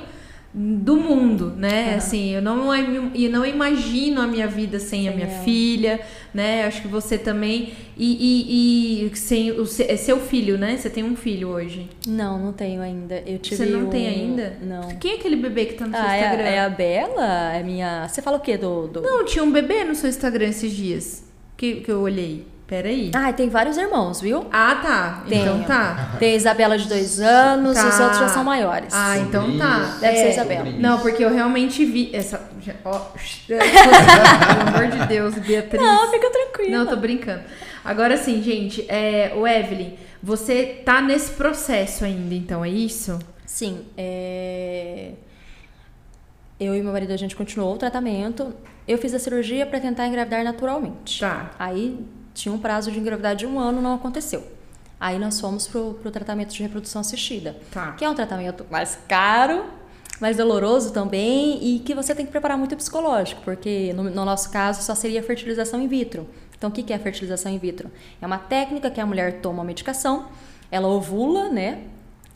do mundo, né? Aham. Assim, eu não, eu não imagino a minha vida sem, a Sem minha ela. filha, né? Acho que você também. E, e, e sem o é seu filho, né? Você tem um filho hoje. Não, não tenho ainda. Eu tive Você não tem um- ainda? Não. Quem é aquele bebê que tá no seu Ah, é, Instagram? a- é a Bela? É minha. Você fala o quê do. do... Não, tinha um bebê no seu Instagram esses dias. Que, que eu olhei. Peraí. Ah, tem vários irmãos, viu? Ah, tá. Então Tenho. tá. Tem a Isabela de dois anos, Tá. os outros já são maiores. Ah, então tá. Deve ser É, Isabela. Não, porque eu realmente vi essa. ó, pelo amor de Deus, Beatriz. Não, fica tranquila. Não, tô brincando. Agora sim, gente, é, o Evelyn, você tá nesse processo ainda, então, é isso? Sim, é... eu e meu marido a gente continuou o tratamento. Eu fiz a cirurgia para tentar engravidar naturalmente. Tá. Aí tinha um prazo de engravidar de um ano, não aconteceu. Aí nós fomos pro, pro tratamento de reprodução assistida, Tá. que é um tratamento mais caro, mais doloroso também e que você tem que preparar muito o psicológico, porque no, no nosso caso só seria fertilização in vitro. Então o que que é a fertilização in vitro? É uma técnica que a mulher toma uma medicação, ela ovula, né,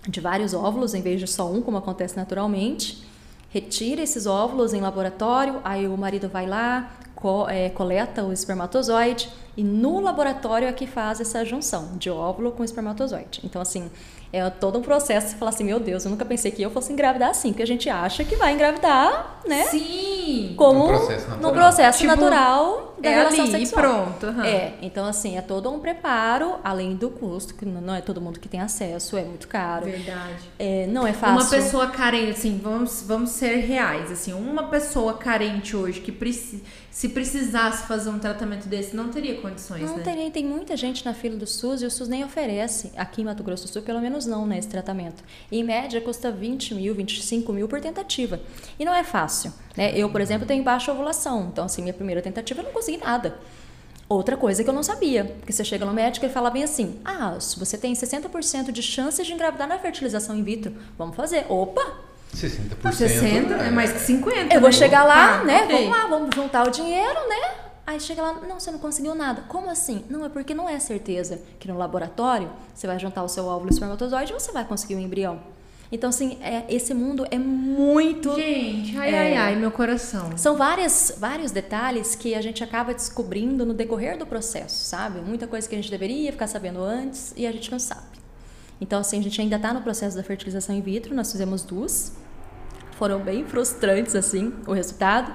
de vários óvulos em vez de só um, como acontece naturalmente. Retira esses óvulos em laboratório, aí o marido vai lá, co- é, coleta o espermatozoide e no laboratório é que faz essa junção de óvulo com espermatozoide. Então, assim, é todo um processo. Você fala assim: meu Deus, eu nunca pensei que eu fosse engravidar assim, porque a gente acha que vai engravidar, né? Sim! Como Num processo natural. no processo Tipo, natural da é relação ali e sexual. pronto. aham. É, então assim, é todo um preparo, além do custo, que não é todo mundo que tem acesso, é muito caro. Verdade. É, não é fácil. Uma pessoa carente, assim, vamos, vamos ser reais, assim, uma pessoa carente hoje que preci- se precisasse fazer um tratamento desse, não teria condições, Não né? tem, tem muita gente na fila do SUS e o SUS nem oferece. Aqui em Mato Grosso do Sul, pelo menos não, né, esse tratamento. Em média, custa 20 mil, 25 mil por tentativa. E não é fácil. Né? Eu, por exemplo, tenho baixa ovulação. Então, assim, minha primeira tentativa eu não consegui nada. Outra coisa que eu não sabia, porque você chega no médico e fala bem assim: ah, se você tem 60% de chances de engravidar na fertilização in vitro, vamos fazer. Opa! 60%. 60 é mais que 50. Eu vou né? chegar lá, Tá, né? ok. Vamos lá, vamos juntar o dinheiro, né? Aí chega lá, não, você não conseguiu nada. Como assim? Não, é porque não é certeza que no laboratório você vai juntar o seu óvulo espermatozoide e você vai conseguir um embrião. Então, assim, é, esse mundo é muito. Gente, ai, É. ai, ai, meu coração. São várias, vários detalhes que a gente acaba descobrindo no decorrer do processo, sabe? Muita coisa que a gente deveria ficar sabendo antes e a gente não sabe. Então, assim, a gente ainda está no processo da fertilização in vitro, nós fizemos duas. Foram bem frustrantes, assim, o resultado.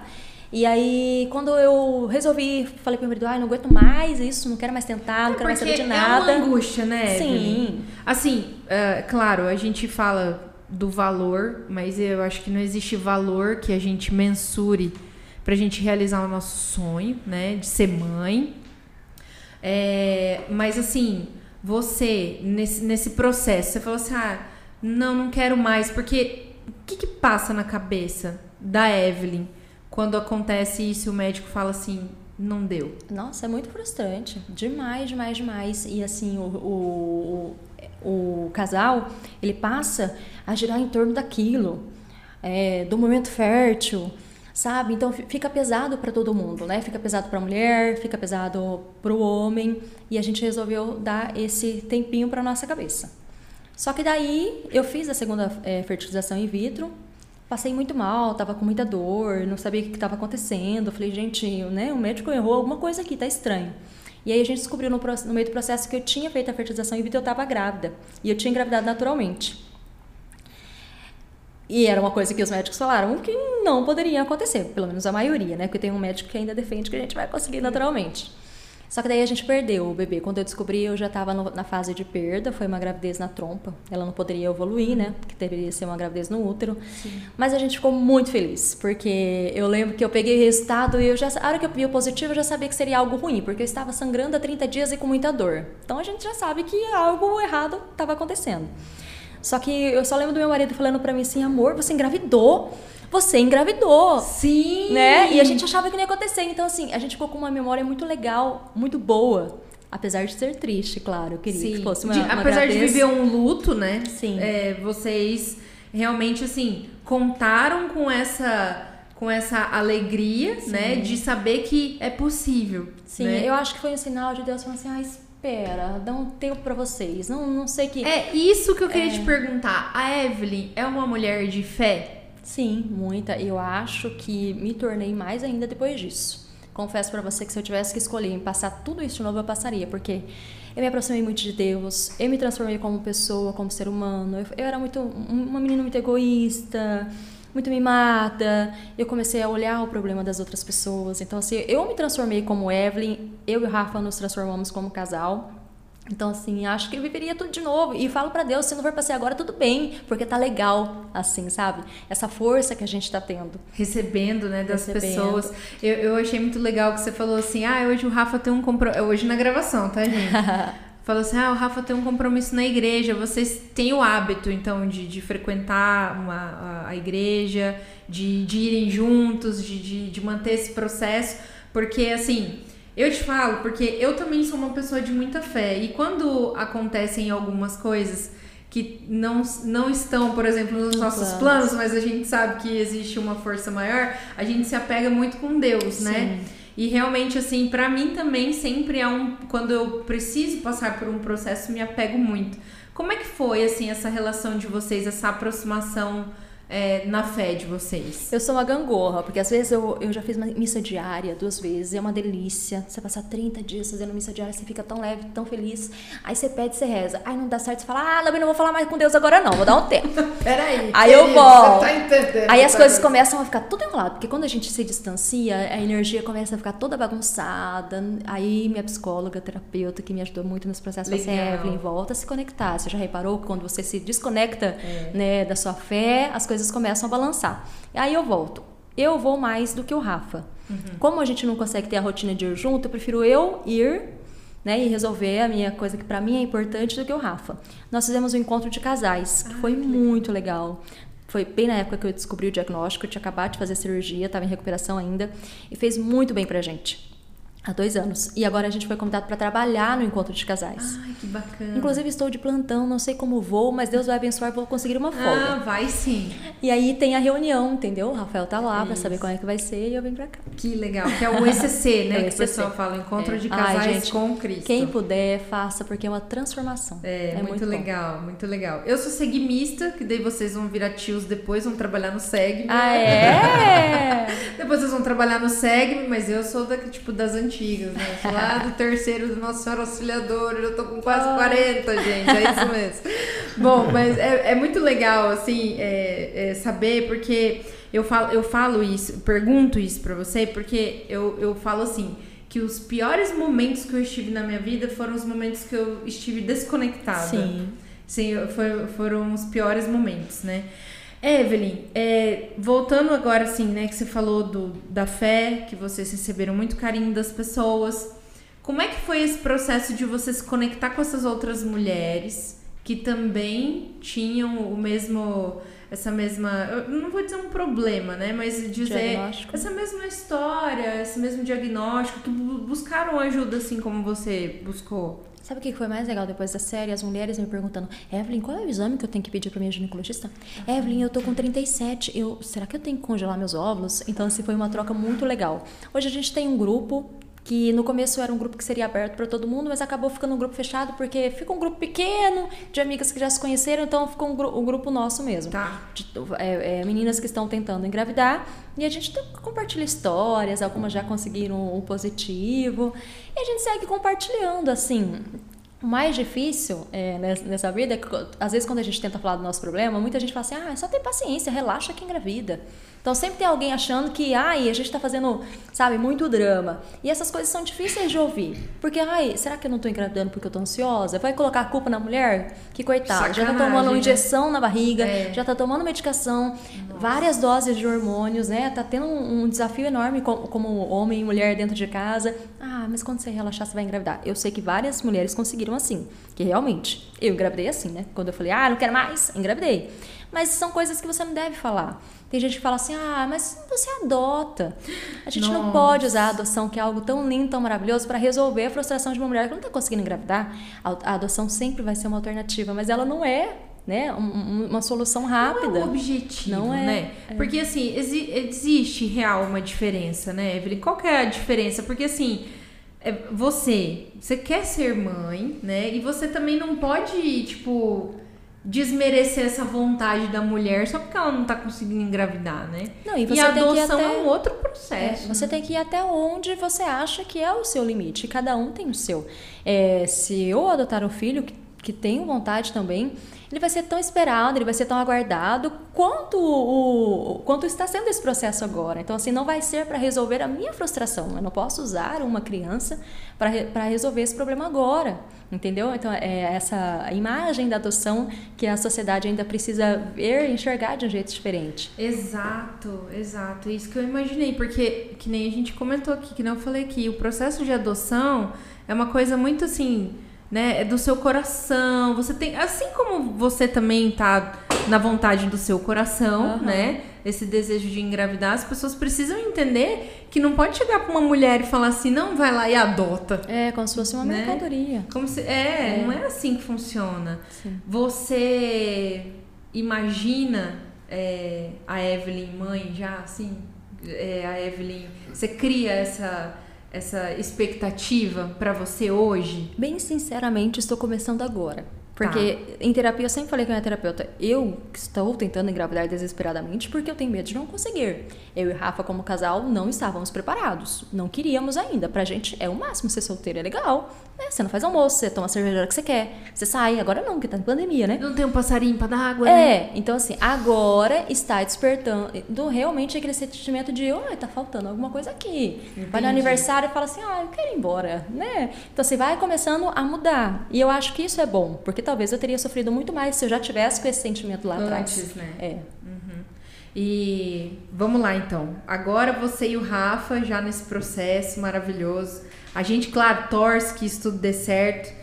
E aí, quando eu resolvi, falei pro meu marido, ai, não aguento mais isso, não quero mais tentar, não quero mais saber de nada. é uma angústia, né? Sim. Assim, é, claro, a gente fala do valor, mas eu acho que não existe valor que a gente mensure pra gente realizar o nosso sonho, né? De ser mãe. É, mas assim, você, nesse, nesse processo, você falou assim, ah, não, não quero mais, porque o que, que passa na cabeça da Evelyn quando acontece isso o médico fala assim, não deu? Nossa, é muito frustrante. Demais, demais, demais. E assim, o, o, o, casal, ele passa a girar em torno daquilo, é, do momento fértil, sabe? Então fi- fica pesado para todo mundo, né? Fica pesado para a mulher, fica pesado para o homem. E a gente resolveu dar esse tempinho para nossa cabeça. Só que daí eu fiz a segunda é, fertilização in vitro, passei muito mal, tava com muita dor, não sabia o que estava acontecendo. Falei, gente, né, o médico errou alguma coisa aqui, tá estranho. E aí a gente descobriu no, no meio do processo que eu tinha feito a fertilização in vitro eu estava grávida. E eu tinha engravidado naturalmente. E era uma coisa que os médicos falaram que não poderia acontecer, pelo menos a maioria, né? Porque tem um médico que ainda defende que a gente vai conseguir naturalmente. Só que daí a gente perdeu o bebê. Quando eu descobri, eu já estava na fase de perda, foi uma gravidez na trompa. Ela não poderia evoluir, né? Porque deveria ser uma gravidez no útero. Sim. Mas a gente ficou muito feliz, porque eu lembro que eu peguei o resultado e eu já, a hora que eu vi o positivo, eu já sabia que seria algo ruim, porque eu estava sangrando há 30 dias e com muita dor. Então a gente já sabe que algo errado estava acontecendo. Só que eu só lembro do meu marido falando para mim assim: amor, você engravidou você engravidou. Sim. Né? E a gente achava que não ia acontecer. Então, assim, a gente ficou com uma memória muito legal, muito boa. Apesar de ser triste, claro. Eu queria Sim. que fosse uma, de, uma Apesar gravidez... de viver um luto, né? Sim. É, vocês realmente, assim, contaram com essa com essa alegria, Sim. né, de saber que é possível. Sim, né? eu acho que foi um sinal de Deus falando assim, ah, espera, dá um tempo para vocês. Não, não sei que. É isso que eu queria é... te perguntar. A Evelyn é uma mulher de fé? Sim, muita. Eu acho que me tornei mais ainda depois disso. Confesso para você que se eu tivesse que escolher em passar tudo isso de novo, eu passaria, porque eu me aproximei muito de Deus, eu me transformei como pessoa, como ser humano. Eu, eu era muito uma menina muito egoísta, muito mimada. Eu comecei a olhar o problema das outras pessoas. Então, assim, eu me transformei como Evelyn, eu e o Rafa nos transformamos como casal. Então, assim, acho que eu viveria tudo de novo. E falo para Deus, se não for pra ser agora, tudo bem, porque tá legal, assim, sabe? Essa força que a gente tá tendo. Recebendo, né, das Recebendo. pessoas. Eu, eu achei muito legal que você falou assim, ah, hoje o Rafa tem um compromisso. Hoje na gravação, tá, gente? falou assim, ah, o Rafa tem um compromisso na igreja. Vocês têm o hábito, então, de, de frequentar uma, a, a igreja, de, de irem juntos, de, de, de manter esse processo. Porque, assim eu te falo porque eu também sou uma pessoa de muita fé e quando acontecem algumas coisas que não, não estão, por exemplo, nos nossos planos. planos, mas a gente sabe que existe uma força maior, a gente se apega muito com Deus, né? Sim. né? E realmente, assim, para mim também sempre é um. Quando eu preciso passar por um processo, me apego muito. Como é que foi, assim, essa relação de vocês, essa aproximação? É, na fé de vocês? Eu sou uma gangorra, porque às vezes eu, eu já fiz uma missa diária duas vezes, é uma delícia. Você passar 30 dias fazendo missa diária, você fica tão leve, tão feliz. Aí você pede, você reza. Aí não dá certo, você fala, ah, não vou falar mais com Deus agora não, vou dar um tempo. Peraí. Aí querido, eu vou. Tá aí as coisas começam a ficar tudo enrolado, porque quando a gente se distancia, a energia começa a ficar toda bagunçada. Aí minha psicóloga, terapeuta, que me ajudou muito nesse processo, falou assim, Evelyn, volta a se conectar. Você já reparou que quando você se desconecta é. né, da sua fé, as coisas coisas começam a balançar. Aí eu volto. Eu vou mais do que o Rafa. Uhum. Como a gente não consegue ter a rotina de ir junto, eu prefiro eu ir né, e resolver a minha coisa que para mim é importante do que o Rafa. Nós fizemos um encontro de casais, que foi que muito legal. Foi bem na época que eu descobri o diagnóstico, eu tinha acabado de fazer a cirurgia, estava em recuperação ainda, e fez muito bem pra gente. Há dois anos. E agora a gente foi convidado para trabalhar no encontro de casais. Ai, que bacana. Inclusive, estou de plantão, não sei como vou, mas Deus vai abençoar, vou conseguir uma folga. Ah, vai sim. E aí tem a reunião, entendeu? O Rafael tá lá para saber como é que vai ser e eu venho para cá. Que legal. Que é o ECC, né? É o ECC. Que o pessoal fala, Encontro é. de Casais Ai, gente, com Cristo. Quem puder, faça, porque é uma transformação. É, é muito, muito legal, muito legal. Eu sou segmista, que daí vocês vão virar tios depois, vão trabalhar no SEG. Ah, é? depois vocês vão trabalhar no SEG, mas eu sou da, tipo, das antigas, né? lá do terceiro do Nossa Senhora Auxiliadora, eu tô com quase 40, gente, é isso mesmo. Bom, mas é, é muito legal, assim, é, é saber, porque eu falo, eu falo isso, pergunto isso pra você, porque eu, eu falo assim, que os piores momentos que eu estive na minha vida foram os momentos que eu estive desconectada. Sim. Sim, foi, foram os piores momentos, né? Evelyn, é, voltando agora assim, né, que você falou do, da fé, que vocês receberam muito carinho das pessoas. Como é que foi esse processo de você se conectar com essas outras mulheres que também tinham o mesmo essa mesma, eu não vou dizer um problema, né, mas dizer essa mesma história, esse mesmo diagnóstico, que buscaram ajuda assim como você buscou? Sabe o que foi mais legal depois da série? As mulheres me perguntando: Evelyn, qual é o exame que eu tenho que pedir para minha ginecologista? Evelyn, eu tô com 37. Eu, será que eu tenho que congelar meus óvulos? Então, assim, foi uma troca muito legal. Hoje a gente tem um grupo que no começo era um grupo que seria aberto para todo mundo, mas acabou ficando um grupo fechado porque fica um grupo pequeno de amigas que já se conheceram, então ficou um, gru um grupo nosso mesmo. Tá. De, é, é, meninas que estão tentando engravidar e a gente compartilha histórias, algumas já conseguiram o positivo e a gente segue compartilhando assim. O mais difícil é, nessa vida é que, às vezes, quando a gente tenta falar do nosso problema, muita gente fala assim: ah, só tem paciência, relaxa que engravida. Então sempre tem alguém achando que, ai, a gente está fazendo, sabe, muito drama. E essas coisas são difíceis de ouvir. Porque, ai, será que eu não estou engravidando porque eu estou ansiosa? Vai colocar a culpa na mulher? Que coitada, já está tomando uma né? injeção né? na barriga, é. já está tomando medicação, Nossa. várias doses de hormônios, né? Tá tendo um, um desafio enorme como, como homem e mulher dentro de casa. Ah, mas quando você relaxar, você vai engravidar. Eu sei que várias mulheres conseguiram assim, que realmente, eu engravidei assim, né? Quando eu falei, ah, não quero mais, engravidei. Mas são coisas que você não deve falar. Tem gente que fala assim: ah, mas você adota. A gente Nossa. não pode usar a adoção, que é algo tão lindo, tão maravilhoso, para resolver a frustração de uma mulher que não está conseguindo engravidar. A adoção sempre vai ser uma alternativa, mas ela não é né, uma solução rápida. Não é o objetivo, não é, né? É. Porque assim, existe real uma diferença, né, Evelyn? Qual que é a diferença? Porque assim, é, você, você quer ser mãe, né? E você também não pode, tipo, desmerecer essa vontade da mulher só porque ela não tá conseguindo engravidar, né? Não, e, você e a adoção até... é um outro processo. É, você né? tem que ir até onde você acha que é o seu limite. Cada um tem o seu. É, se eu adotar um filho que, que tenho vontade também, ele vai ser tão esperado, ele vai ser tão aguardado quanto o quanto está sendo esse processo agora. Então, assim, não vai ser para resolver a minha frustração. Eu não posso usar uma criança para resolver esse problema agora. Entendeu? Então, é essa imagem da adoção que a sociedade ainda precisa ver e enxergar de um jeito diferente. Exato, exato. Isso que eu imaginei, porque, que nem a gente comentou aqui, que não falei aqui, o processo de adoção é uma coisa muito assim né? É do seu coração. Você tem, assim como você também tá na vontade do seu coração, uhum. né? Esse desejo de engravidar, as pessoas precisam entender que não pode chegar para uma mulher e falar assim, não vai lá e adota. É, como se fosse uma né? mercadoria. Como se, é, é, não é assim que funciona. Sim. Você imagina é, a Evelyn mãe já, assim, é, a Evelyn, você cria essa essa expectativa para você hoje? Bem sinceramente, estou começando agora. Porque tá. em terapia eu sempre falei com a minha terapeuta, eu estou tentando engravidar desesperadamente porque eu tenho medo de não conseguir. Eu e Rafa, como casal, não estávamos preparados. Não queríamos ainda. Pra gente é o máximo ser solteiro, é legal. É, você não faz almoço, você toma a cerveja que você quer. Você sai, agora não, porque tá em pandemia, né? Não tem um passarinho pra dar água, é, né? É, então assim, agora está despertando realmente aquele sentimento de, oi, tá faltando alguma coisa aqui. Entendi. Vai no aniversário e fala assim, ah, eu quero ir embora, né? Então você assim, vai começando a mudar. E eu acho que isso é bom, porque talvez eu teria sofrido muito mais se eu já tivesse com esse sentimento lá Antes, atrás. né? É. Uhum. E vamos lá então. Agora você e o Rafa já nesse processo maravilhoso. A gente, claro, torce que isso tudo dê certo.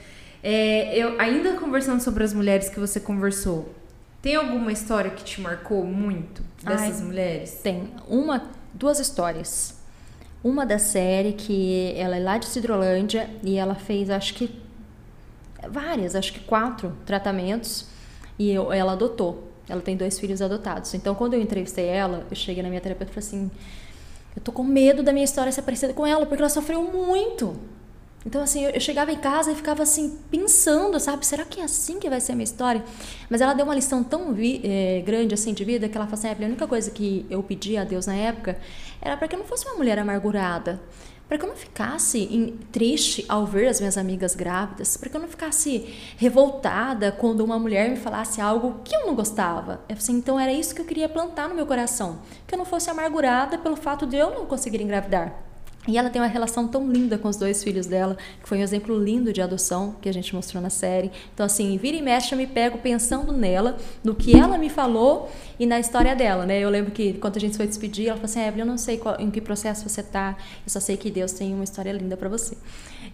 É, eu ainda conversando sobre as mulheres que você conversou, tem alguma história que te marcou muito dessas Ai, mulheres? Tem uma, duas histórias. Uma da série que ela é lá de Cidrolândia e ela fez, acho que várias, acho que quatro tratamentos e eu, ela adotou. Ela tem dois filhos adotados. Então, quando eu entrevistei ela, eu cheguei na minha terapeuta e falei assim: eu tô com medo da minha história ser parecida com ela, porque ela sofreu muito. Então, assim, eu, chegava em casa e ficava assim, pensando, sabe? Será que é assim que vai ser a minha história? Mas ela deu uma lição tão é, grande, assim, de vida, que ela falou assim: a única coisa que eu pedi a Deus na época era para que eu não fosse uma mulher amargurada para que eu não ficasse em, triste ao ver as minhas amigas grávidas, para que eu não ficasse revoltada quando uma mulher me falasse algo que eu não gostava. Assim, então era isso que eu queria plantar no meu coração, que eu não fosse amargurada pelo fato de eu não conseguir engravidar. E ela tem uma relação tão linda com os dois filhos dela, que foi um exemplo lindo de adoção que a gente mostrou na série. Então, assim, vira e mexe, eu me pego pensando nela, no que ela me falou e na história dela, né? Eu lembro que quando a gente foi despedir, ela falou assim: Evelyn, eu não sei qual, em que processo você tá, eu só sei que Deus tem uma história linda para você.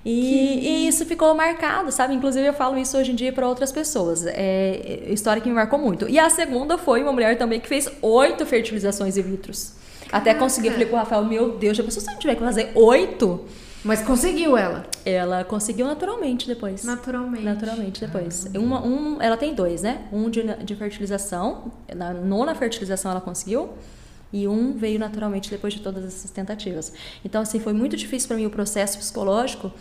E, que... e, isso ficou marcado, sabe? Inclusive, eu falo isso hoje em dia para outras pessoas. É história que me marcou muito. E a segunda foi uma mulher também que fez oito fertilizações in vitros. Até consegui, eu falei pro Rafael, meu Deus, já pensou se a gente tiver que fazer oito? Mas conseguiu ela? Ela conseguiu naturalmente depois. Naturalmente. Naturalmente depois. Ah. Uma, um, ela tem dois, né? Um de, de fertilização. Na nona fertilização ela conseguiu. E um veio naturalmente depois de todas essas tentativas. Então, assim, foi muito difícil para mim o processo psicológico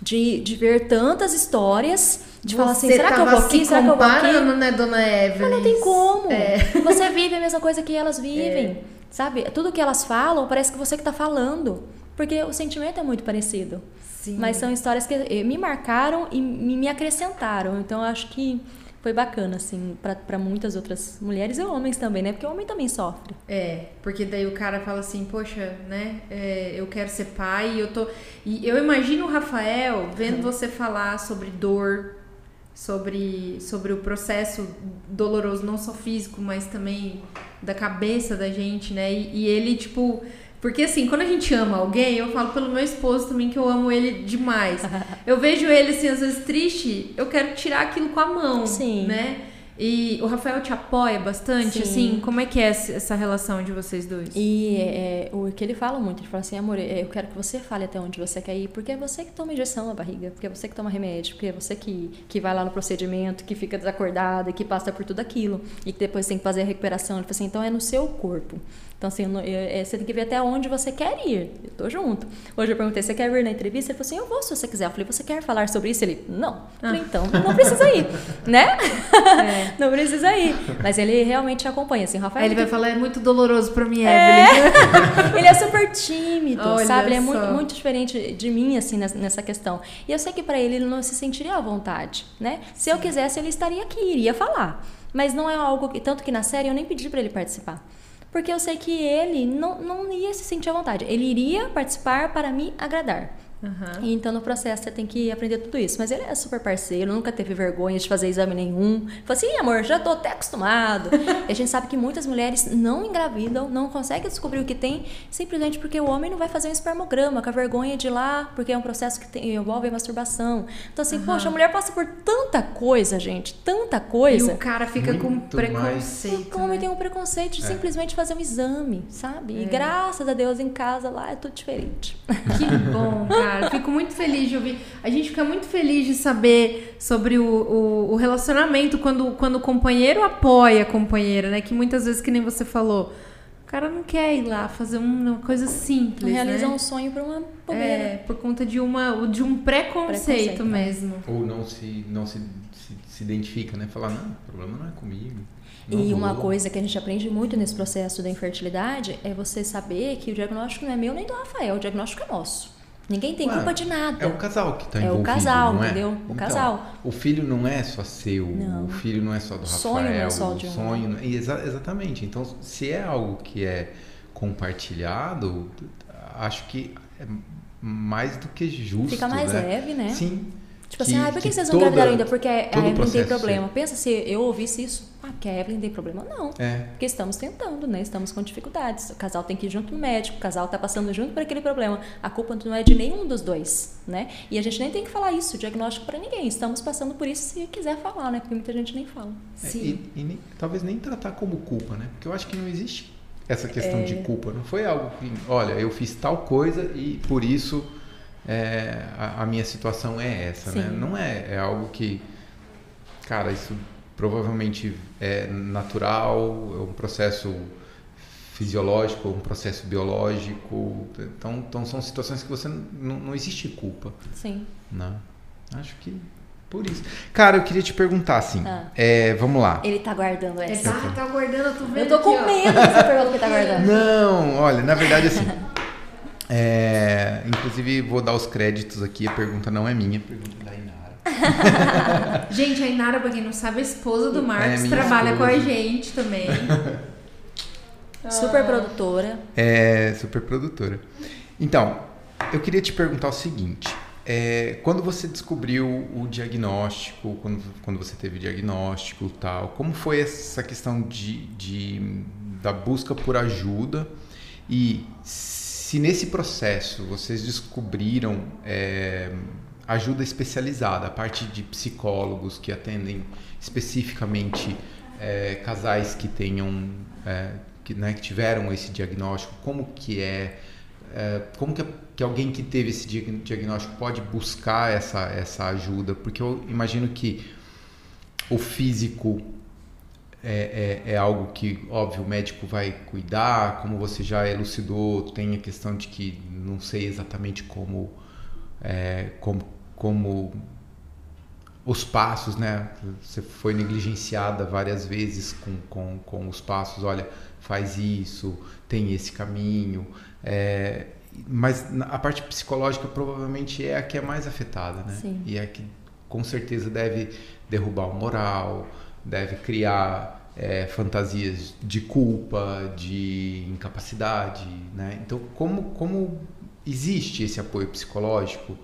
de, de ver tantas histórias, de falar assim, será que eu vou aqui? Será que eu vou aqui? né, dona Evelyn? Mas não tem como. É. Você vive a mesma coisa que elas vivem. É. Sabe? Tudo que elas falam, parece que você que está falando. Porque o sentimento é muito parecido. Sim. Mas são histórias que eh, me marcaram e me acrescentaram. Então, eu acho que foi bacana, assim, para muitas outras mulheres e homens também, né? Porque o homem também sofre. É, porque daí o cara fala assim, poxa, né? É, eu quero ser pai e eu tô. E eu imagino o Rafael vendo uhum. você falar sobre dor, sobre, sobre o processo doloroso, não só físico, mas também da cabeça da gente, né? E, e ele, tipo porque assim, quando a gente ama alguém, eu falo pelo meu esposo também que eu amo ele demais. eu vejo ele assim, às vezes triste, eu quero tirar aquilo com a mão, Sim. né? E o Rafael te apoia bastante, Sim. assim? Como é que é essa relação de vocês dois? E é, o que ele fala muito, ele fala assim, amor, eu quero que você fale até onde você quer ir, porque é você que toma injeção na barriga, porque é você que toma remédio, porque é você que, que vai lá no procedimento, que fica desacordado, que passa por tudo aquilo, e que depois tem que fazer a recuperação. Ele fala assim, então é no seu corpo. Então, assim, é, você tem que ver até onde você quer ir. Eu tô junto. Hoje eu perguntei, você quer vir na entrevista? Ele falou assim, eu vou se você quiser. Eu falei, você quer falar sobre isso? Ele, não. Eu falei, então, não precisa ir, né? É. não precisa ir. Mas ele realmente acompanha, assim, Rafael. Ele vai falar, é muito doloroso pra mim, é. Evelyn. ele é super tímido, Olha sabe? Ele é muito, muito diferente de mim, assim, nessa questão. E eu sei que para ele, ele não se sentiria à vontade, né? Se Sim. eu quisesse, ele estaria aqui, iria falar. Mas não é algo que, tanto que na série eu nem pedi para ele participar porque eu sei que ele não, não ia se sentir à vontade. Ele iria participar para me agradar. Uhum. Então no processo você tem que aprender tudo isso. Mas ele é super parceiro, nunca teve vergonha de fazer exame nenhum. Falei assim, amor, já tô até acostumado. e a gente sabe que muitas mulheres não engravidam, não conseguem descobrir o que tem, simplesmente porque o homem não vai fazer um espermograma, com a vergonha de ir lá, porque é um processo que tem, envolve a masturbação. Então, assim, uhum. poxa, a mulher passa por tanta coisa, gente, tanta coisa. E o cara fica Muito com preconceito. O homem né? tem um preconceito de é. simplesmente fazer um exame, sabe? É. E graças a Deus em casa lá é tudo diferente. Que bom, cara cara. Fico muito feliz de ouvir. A gente fica muito feliz de saber sobre o, o, o, relacionamento quando, quando o companheiro apoia a companheira, né? Que muitas vezes, que nem você falou, o cara não quer ir lá fazer uma coisa simples. Realizar né? um sonho por uma bobeira. É, por conta de, uma, de um preconceito, preconceito mesmo. Ou não se, não se, se, se identifica, né? Falar, não, o problema não é comigo. Não e uma coisa que a gente aprende muito nesse processo da infertilidade é você saber que o diagnóstico não é meu nem do Rafael, o diagnóstico é nosso. Ninguém tem Ué, culpa de nada. É o casal que está envolvido. É o casal, é? entendeu? O então, casal. O filho não é só seu, não. o filho não é só do Rafael. Sonho não é só de um. Sonho, exa exatamente. Então, se é algo que é compartilhado, acho que é mais do que justo. Fica mais né? leve, né? Sim. Tipo assim, ah, por que, que vocês não engravidaram ainda? Porque a Evelyn tem problema. Pensa se eu ouvisse isso, ah, porque a Evelyn tem problema. Não. É. Porque estamos tentando, né? Estamos com dificuldades. O casal tem que ir junto no médico, o casal tá passando junto por aquele problema. A culpa não é de nenhum dos dois, né? E a gente nem tem que falar isso, diagnóstico para ninguém. Estamos passando por isso se quiser falar, né? Porque muita gente nem fala. É, e, e nem, talvez nem tratar como culpa, né? Porque eu acho que não existe essa questão é... de culpa. Não foi algo que, olha, eu fiz tal coisa e por isso é, a, a, minha situação é essa, né? Sim. né? Não é, é algo que, cara, isso provavelmente é natural, é um processo fisiológico, um processo biológico. Então, então são situações que você não, não existe culpa. Sim. Né? Acho que por isso. Cara, eu queria te perguntar assim. Ah. É, vamos lá. Ele tá guardando essa. Ele tá, tá guardando, eu tô vendo. Eu tô com medo dessa pergunta que ele tá guardando. Não, olha, na verdade assim. É, inclusive, vou dar os créditos aqui. A pergunta não é minha, a pergunta é da Inara. gente, a Inara, pra quem não sabe, a esposa do Marcos, é trabalha esposa. com a gente também. super produtora. É, super produtora. Então, eu queria te perguntar o seguinte. É, quando você descobriu o diagnóstico, quando, quando você teve o diagnóstico tal, como foi essa questão de, de da busca por ajuda e se nesse processo vocês descobriram é, ajuda especializada, a parte de psicólogos que atendem especificamente é, casais que tenham é, que, né, que, tiveram esse diagnóstico, como que é, é como que, que, alguém que teve esse diagnóstico pode buscar essa, essa ajuda, porque eu imagino que o físico é, é, é, algo que, óbvio, o médico vai cuidar, como você já elucidou, tem a questão de que não sei exatamente como, é, como, como os passos, né? Você foi negligenciada várias vezes com, com, com os passos, olha, faz isso, tem esse caminho. É, mas a parte psicológica provavelmente é a que é mais afetada, né? Sim. E é a que com certeza deve derrubar o moral, deve criar é, fantasias de culpa, de incapacidade, né? Então, como, como existe esse apoio psicológico?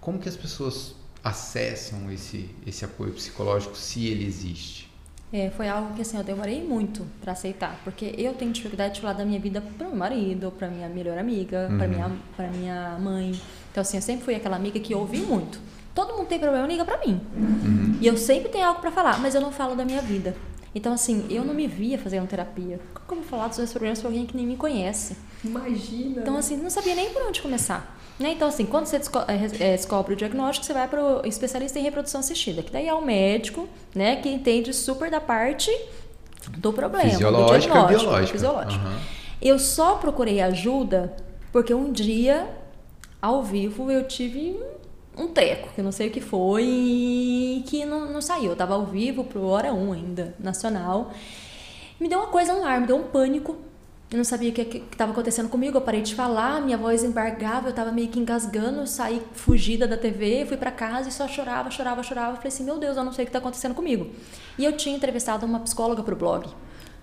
Como que as pessoas acessam esse, esse apoio psicológico, se ele existe? É, foi algo que assim, eu demorei muito para aceitar, porque eu tenho dificuldade de falar da minha vida para meu marido, para minha melhor amiga, uhum. para minha minha mãe. Então assim, eu sempre fui aquela amiga que ouvi muito. Todo mundo tem problema, liga para mim. Uhum. E eu sempre tenho algo para falar, mas eu não falo da minha vida. Então assim, eu não me via fazendo terapia. Como falar dos meus problemas para alguém que nem me conhece? Imagina. Então assim, não sabia nem por onde começar. Né? Então, assim, quando você é, é, descobre o diagnóstico, você vai para o especialista em reprodução assistida, que daí é o médico, né, que entende super da parte do problema, Fisiológica, do diagnóstico, biológica. fisiológico. Uhum. Eu só procurei ajuda porque um dia, ao vivo, eu tive um treco, que eu não sei o que foi, e que não, não saiu. Eu tava ao vivo pro Hora 1 ainda, nacional. Me deu uma coisa, um ar, me deu um pânico eu não sabia o que estava acontecendo comigo, eu parei de falar, minha voz embargava, eu estava meio que engasgando, saí fugida da TV, fui para casa e só chorava, chorava, chorava. falei assim, meu Deus, eu não sei o que está acontecendo comigo. E eu tinha entrevistado uma psicóloga para o blog,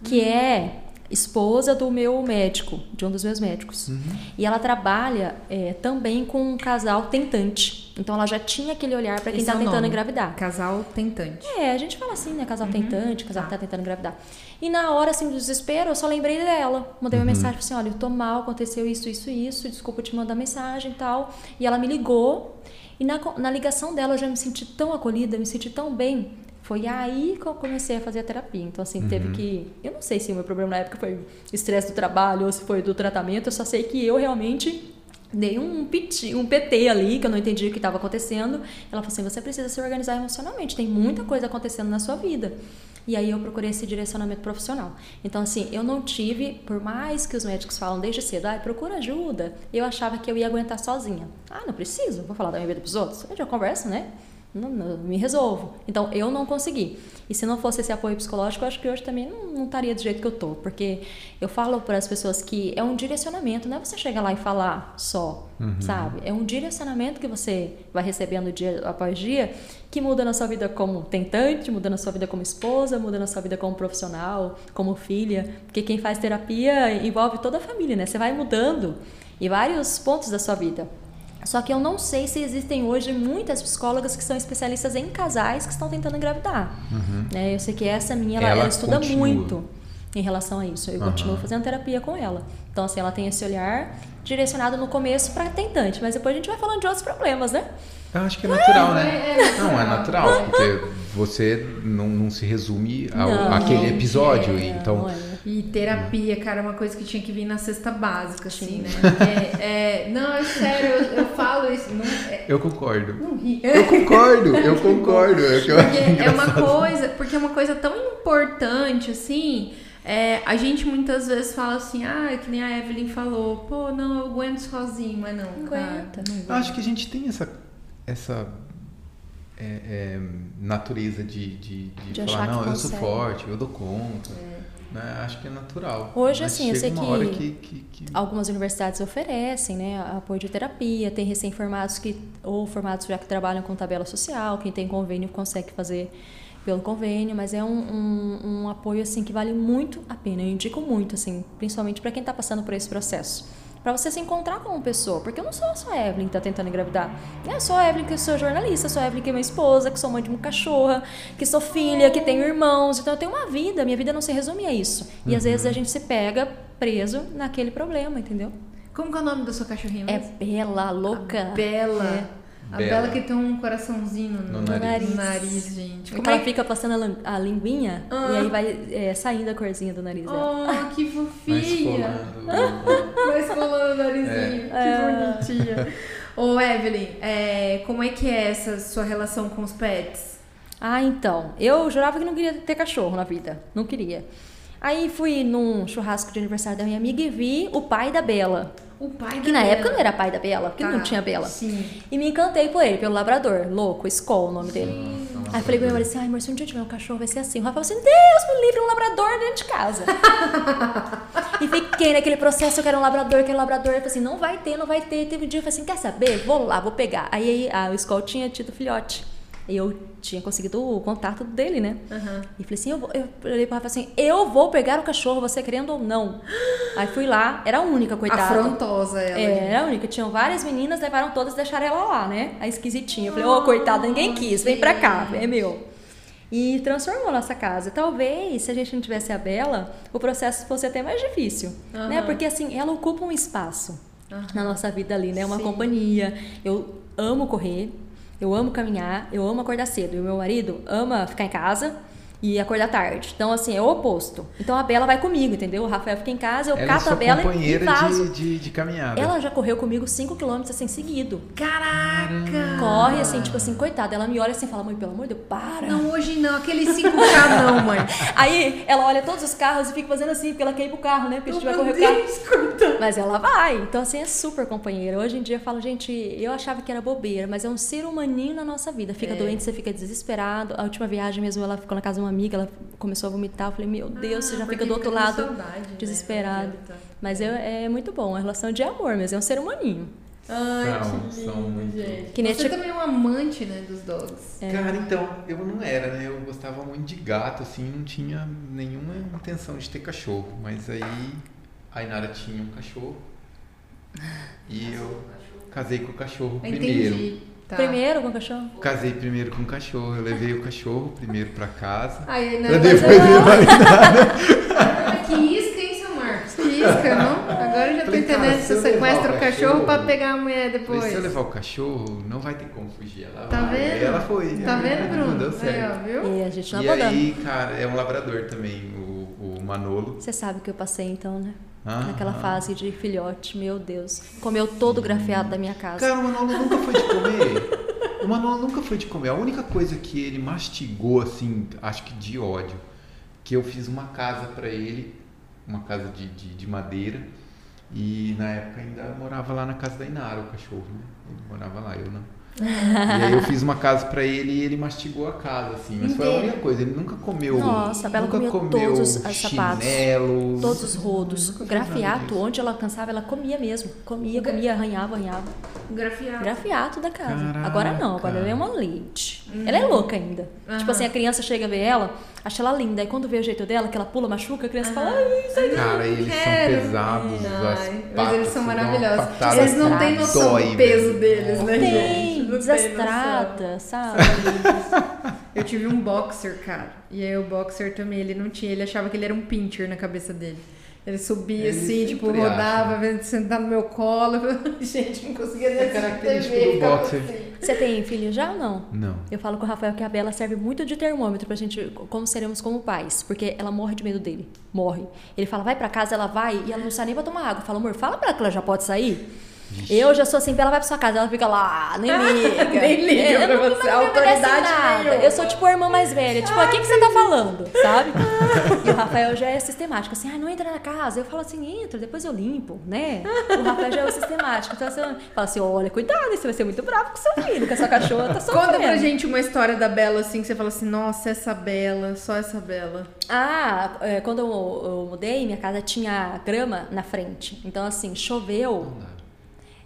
que é esposa do meu médico, de um dos meus médicos. Uhum. E ela trabalha é, também com um casal tentante. Então ela já tinha aquele olhar para quem está é tentando nome. engravidar. Casal tentante. É, a gente fala assim, né? Casal uhum. tentante, casal tá. que está tentando engravidar. E na hora assim do desespero, eu só lembrei dela. Mandei uma uhum. mensagem assim: olha, eu tô mal, aconteceu isso, isso, isso, desculpa te mandar mensagem e tal. E ela me ligou. E na, na ligação dela eu já me senti tão acolhida, me senti tão bem. Foi aí que eu comecei a fazer a terapia. Então, assim, uhum. teve que. Eu não sei se o meu problema na época foi estresse do trabalho ou se foi do tratamento, eu só sei que eu realmente dei um, PT, um PT ali, que eu não entendi o que estava acontecendo. Ela falou assim: você precisa se organizar emocionalmente, tem muita coisa acontecendo na sua vida. E aí eu procurei esse direcionamento profissional. Então, assim, eu não tive, por mais que os médicos falam desde cedo, ah, procura ajuda, eu achava que eu ia aguentar sozinha. Ah, não preciso, vou falar da minha vida para os outros. Gente já conversa, né? Não, não, me resolvo. Então, eu não consegui. E se não fosse esse apoio psicológico, eu acho que hoje também não, não estaria do jeito que eu tô. Porque eu falo para as pessoas que é um direcionamento, não é você chegar lá e falar só, uhum. sabe? É um direcionamento que você vai recebendo dia após dia, que muda na sua vida como tentante, muda na sua vida como esposa, muda na sua vida como profissional, como filha. Porque quem faz terapia envolve toda a família, né? Você vai mudando em vários pontos da sua vida. Só que eu não sei se existem hoje muitas psicólogas que são especialistas em casais que estão tentando engravidar. Uhum. Né? Eu sei que essa minha, ela, ela, ela estuda continua. muito em relação a isso. Eu uhum. continuo fazendo terapia com ela. Então, assim, ela tem esse olhar direcionado no começo para tentante, mas depois a gente vai falando de outros problemas, né? Eu acho que é natural, né? É, é. Não, é natural, porque você não, não se resume ao, não, àquele episódio. É, então... É. E terapia, cara, é uma coisa que tinha que vir na cesta básica, assim, né? É, é, não, é sério, eu, eu falo isso. Não, é, eu concordo. Não ri. Eu concordo, eu concordo. É, porque é uma coisa, porque é uma coisa tão importante, assim. É, a gente muitas vezes fala assim, ah, que nem a Evelyn falou, pô, não, eu aguento sozinho, mas não, não cara, aguenta. Não aguenta. Acho que a gente tem essa, essa é, é, natureza de, de, de, de falar, não, eu sou forte, eu dou conta. Né? Acho que é natural. Hoje, assim, eu sei que, que, que, que, algumas universidades oferecem né, apoio de terapia, tem recém-formados que, ou formados já que trabalham com tabela social, quem tem convênio consegue fazer pelo convênio, mas é um, um, um apoio assim que vale muito a pena. Eu indico muito, assim, principalmente para quem está passando por esse processo para você se encontrar como pessoa. Porque eu não sou só a Evelyn que tá tentando engravidar. Eu sou a Evelyn que sou jornalista, sou a Evelyn que é minha esposa, que sou mãe de uma cachorra, que sou filha, que tenho irmãos. Então eu tenho uma vida, minha vida não se resume a isso. E uhum. às vezes a gente se pega preso naquele problema, entendeu? Como que é o nome da sua cachorrinha? É Bela, louca. A Bela. É. A Bela. Bela que tem um coraçãozinho no, no nariz. No nariz, gente. Como ela é? fica passando a, linguinha ah. e aí vai é, saindo a corzinha do nariz dela. Oh, que fofinha! Vai esfolando o narizinho. É. Que bonitinha. Ô, Evelyn, é, como é que é essa sua relação com os pets? Ah, então. Eu jurava que não queria ter cachorro na vida. Não queria. Aí fui num churrasco de aniversário da minha amiga e vi o pai da Bela. O pai da Que na Bela. época não era pai da Bela, porque Tá, não tinha Bela. Sim. E me encantei por ele, pelo labrador. Louco, Skoll o nome dele. Aí eu falei com meu marido assim, ai, amor, se um dia tiver um cachorro, vai ser assim. O Rafa falou assim, Deus me livre, um labrador dentro de casa. e fiquei naquele processo, eu quero um labrador, eu quero um labrador. Eu falei assim, não vai ter, não vai ter. Teve um dia, eu falei assim, quer saber? Vou lá, vou pegar. Aí a, o Skoll tinha tido filhote. E eu tinha conseguido o contato dele, né? Aham. E falei assim, eu, vou, eu olhei pro Rafa assim, eu vou pegar o cachorro, você querendo ou não. Aí fui lá, era a única, coitada. Afrontosa ela. É, era a única. Tinham várias meninas, levaram todas e deixaram ela lá, né? A esquisitinha. Eu falei, ô, coitada, ninguém quis, vem pra cá, é meu. E transformou a nossa casa. Talvez, se a gente não tivesse a Bela, o processo fosse até mais difícil, né? Aham. Porque, assim, ela ocupa um espaço Aham. na nossa vida ali, né? Uma Sim. companhia. Eu amo correr, eu amo caminhar, eu amo acordar cedo. E o meu marido ama ficar em casa e acordar tarde. Então, assim, é o oposto. Então, a Bela vai comigo, entendeu? O Rafael fica em casa, eu Ela é cato a sua Bela e vazo. de, de, de caminhada. Ela já correu comigo 5 km assim seguido. Caraca! Corre assim, tipo assim, coitada. Ela me olha assim e fala, mãe, pelo amor de Deus, para. Não, hoje não. Aquele 5K não, mãe. Aí ela olha todos os carros e fica fazendo assim, porque ela quer ir pro carro, né? Porque a gente vai correr o carro. Deus, coitada. Mas ela vai. Então, assim, é super companheira. Hoje em dia eu falo, gente, eu achava que era bobeira, mas é um ser humaninho na nossa vida. Fica É. doente, você fica desesperado. A última viagem mesmo, ela ficou na casa de uma amiga, ela começou a vomitar. Eu falei, meu Deus, você já Ah, fica do outro lado, saudade, né? desesperado. Adianta. Mas é, é muito bom, é uma relação de amor, mas é um ser humaninho. Ai, São- que são lindo, muito- gente. Que nem Você tipo- também é um amante, né, dos dogs. É. Cara, então, eu não era, né? Eu gostava muito de gato, assim, não tinha nenhuma intenção de ter cachorro. Mas aí a Inara tinha um cachorro e eu casei com o cachorro primeiro. Entendi. Tá. Primeiro com o cachorro? Casei primeiro com o cachorro, eu levei o cachorro primeiro pra casa. Aí, né, Pra depois eu- levar Ah, Que isca, hein, seu Marcos? Que isca, não? Agora eu já tô Falei, entendendo se você sequestra o o cachorro cachorro- pra pegar a mulher Falei, depois. se eu levar o cachorro, não vai ter como fugir. Ela Tá vai. vendo? Aí ela foi. Tá Aí vendo, Bruno? Não deu Aí, certo. ó, viu? E a gente não E podando. aí, cara, é um labrador também, o, o Manolo. Você sabe o que eu passei então, né? Aham. Naquela fase de filhote, meu Deus. Comeu todo o grafiado da minha casa. Cara, o Manolo nunca foi de comer. O Manolo nunca foi de comer. A única coisa que ele mastigou, assim, acho que de ódio, que eu fiz uma casa pra ele, uma casa de, de, de madeira. E na época ainda morava lá na casa da Inara, o cachorro, né? Ele morava lá, eu não. E aí eu fiz uma casa pra ele e ele mastigou a casa, assim. Mas foi a única coisa. Ele nunca comeu. Nossa, a Bela nunca comia comeu todos os sapatos. chinelos. Todos os rodos. Grafiato, onde ela cansava, ela comia mesmo. Comia, comia, arranhava, arranhava. Grafiado. Grafiato da casa. Caraca. Agora não, agora ela é uma leite. Ela é louca ainda. Aham. Tipo assim, a criança chega a ver ela, acha ela linda. Aí quando vê o jeito dela, que ela pula, machuca, a criança fala, ai, isso aí. Cara, eles quero. são pesados. as Ai, mas eles são maravilhosos. Eles não têm noção do peso deles, né, gente? Desastrata, sabe? Eu tive um boxer, cara. E aí o boxer também, ele não tinha, ele achava que ele era um pincher na cabeça dele. Ele subia Ele assim, tipo, rodava, acha. vendo sentar no meu colo. Gente, não conseguia nem É assistir característico TV, do boxer. assim. Você tem filho já ou não? Não. Eu falo com o Rafael que a Bela serve muito de termômetro pra gente, como seremos como pais, porque ela morre de medo dele. Morre. Ele fala, vai pra casa, ela vai e ela não sai nem pra tomar água. Eu falo, amor, fala pra ela que ela já pode sair. Vixe. Eu já sou assim, ela vai pra sua casa, ela fica lá, nem liga. Nem liga É, pra não- você, não autoridade nada. nenhuma. Eu sou tipo a irmã mais velha, tipo, o que, que você tá falando, sabe? E o Rafael já é sistemático, assim, ah, não entra na casa. Eu falo assim, entra, depois eu limpo, né? O Rafael já é o sistemático. Então você fala assim, olha, cuidado, você vai ser muito bravo com seu filho, com a sua cachorra tá sofrendo. Conta pra gente uma história da Bela, assim, que você fala assim, nossa, essa Bela, só essa Bela. Ah, é, quando eu, eu mudei, minha casa tinha grama na frente. Então, assim, choveu.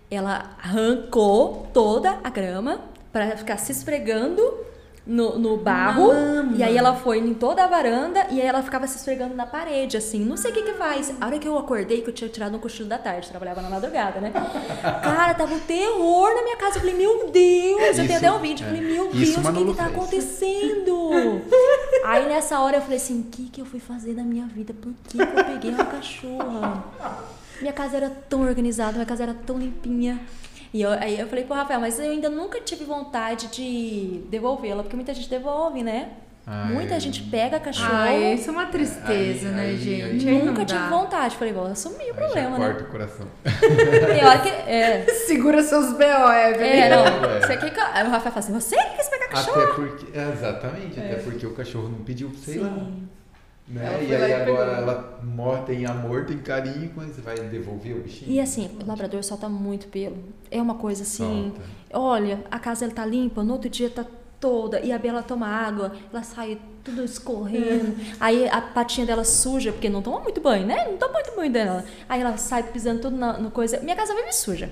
Ela arrancou toda a grama para ficar se esfregando no, no barro. E aí ela foi em toda a varanda e aí ela ficava se esfregando na parede, assim. Não sei o que que faz. A hora que eu acordei, que eu tinha tirado um cochilo da tarde, trabalhava na madrugada, né? Cara, tava um terror na minha casa. Eu falei, meu Deus! eu tenho Isso, até um vídeo. Eu é. falei, meu Isso Deus, o que que tá fez. acontecendo? Aí nessa hora eu falei assim, o que que eu fui fazer na minha vida? Por que, que eu peguei uma cachorra? Minha casa era tão organizada, minha casa era tão limpinha. E eu- aí eu falei pro Rafael, mas eu ainda nunca tive vontade de devolvê-la, porque muita gente devolve, né? Ah, Muita é. gente pega cachorro. Ai, isso é uma tristeza, Aí- né, aí- gente? Nunca tive dá. vontade. Falei, vou assumir o Aí já problema, né? corta o coração. Que. É, Segura seus BO, Evelyn. é não. É. Você que. Aí o Rafael fala assim: você que quis pegar cachorro? Até porque. é, Exatamente, até porque o cachorro não pediu, sei lá. Né? E aí agora pegou. ela mor- tem amor, tem carinho, mas você vai devolver o bichinho? E assim, o labrador solta muito pelo. É uma coisa assim. Solta. Olha, a casa ele tá limpa, no outro dia tá toda. E a Bela toma água, ela sai tudo escorrendo. Aí a patinha dela suja, porque não toma muito banho, né? Não toma muito banho dela. Aí ela sai pisando tudo na, no coisa. Minha casa vive suja.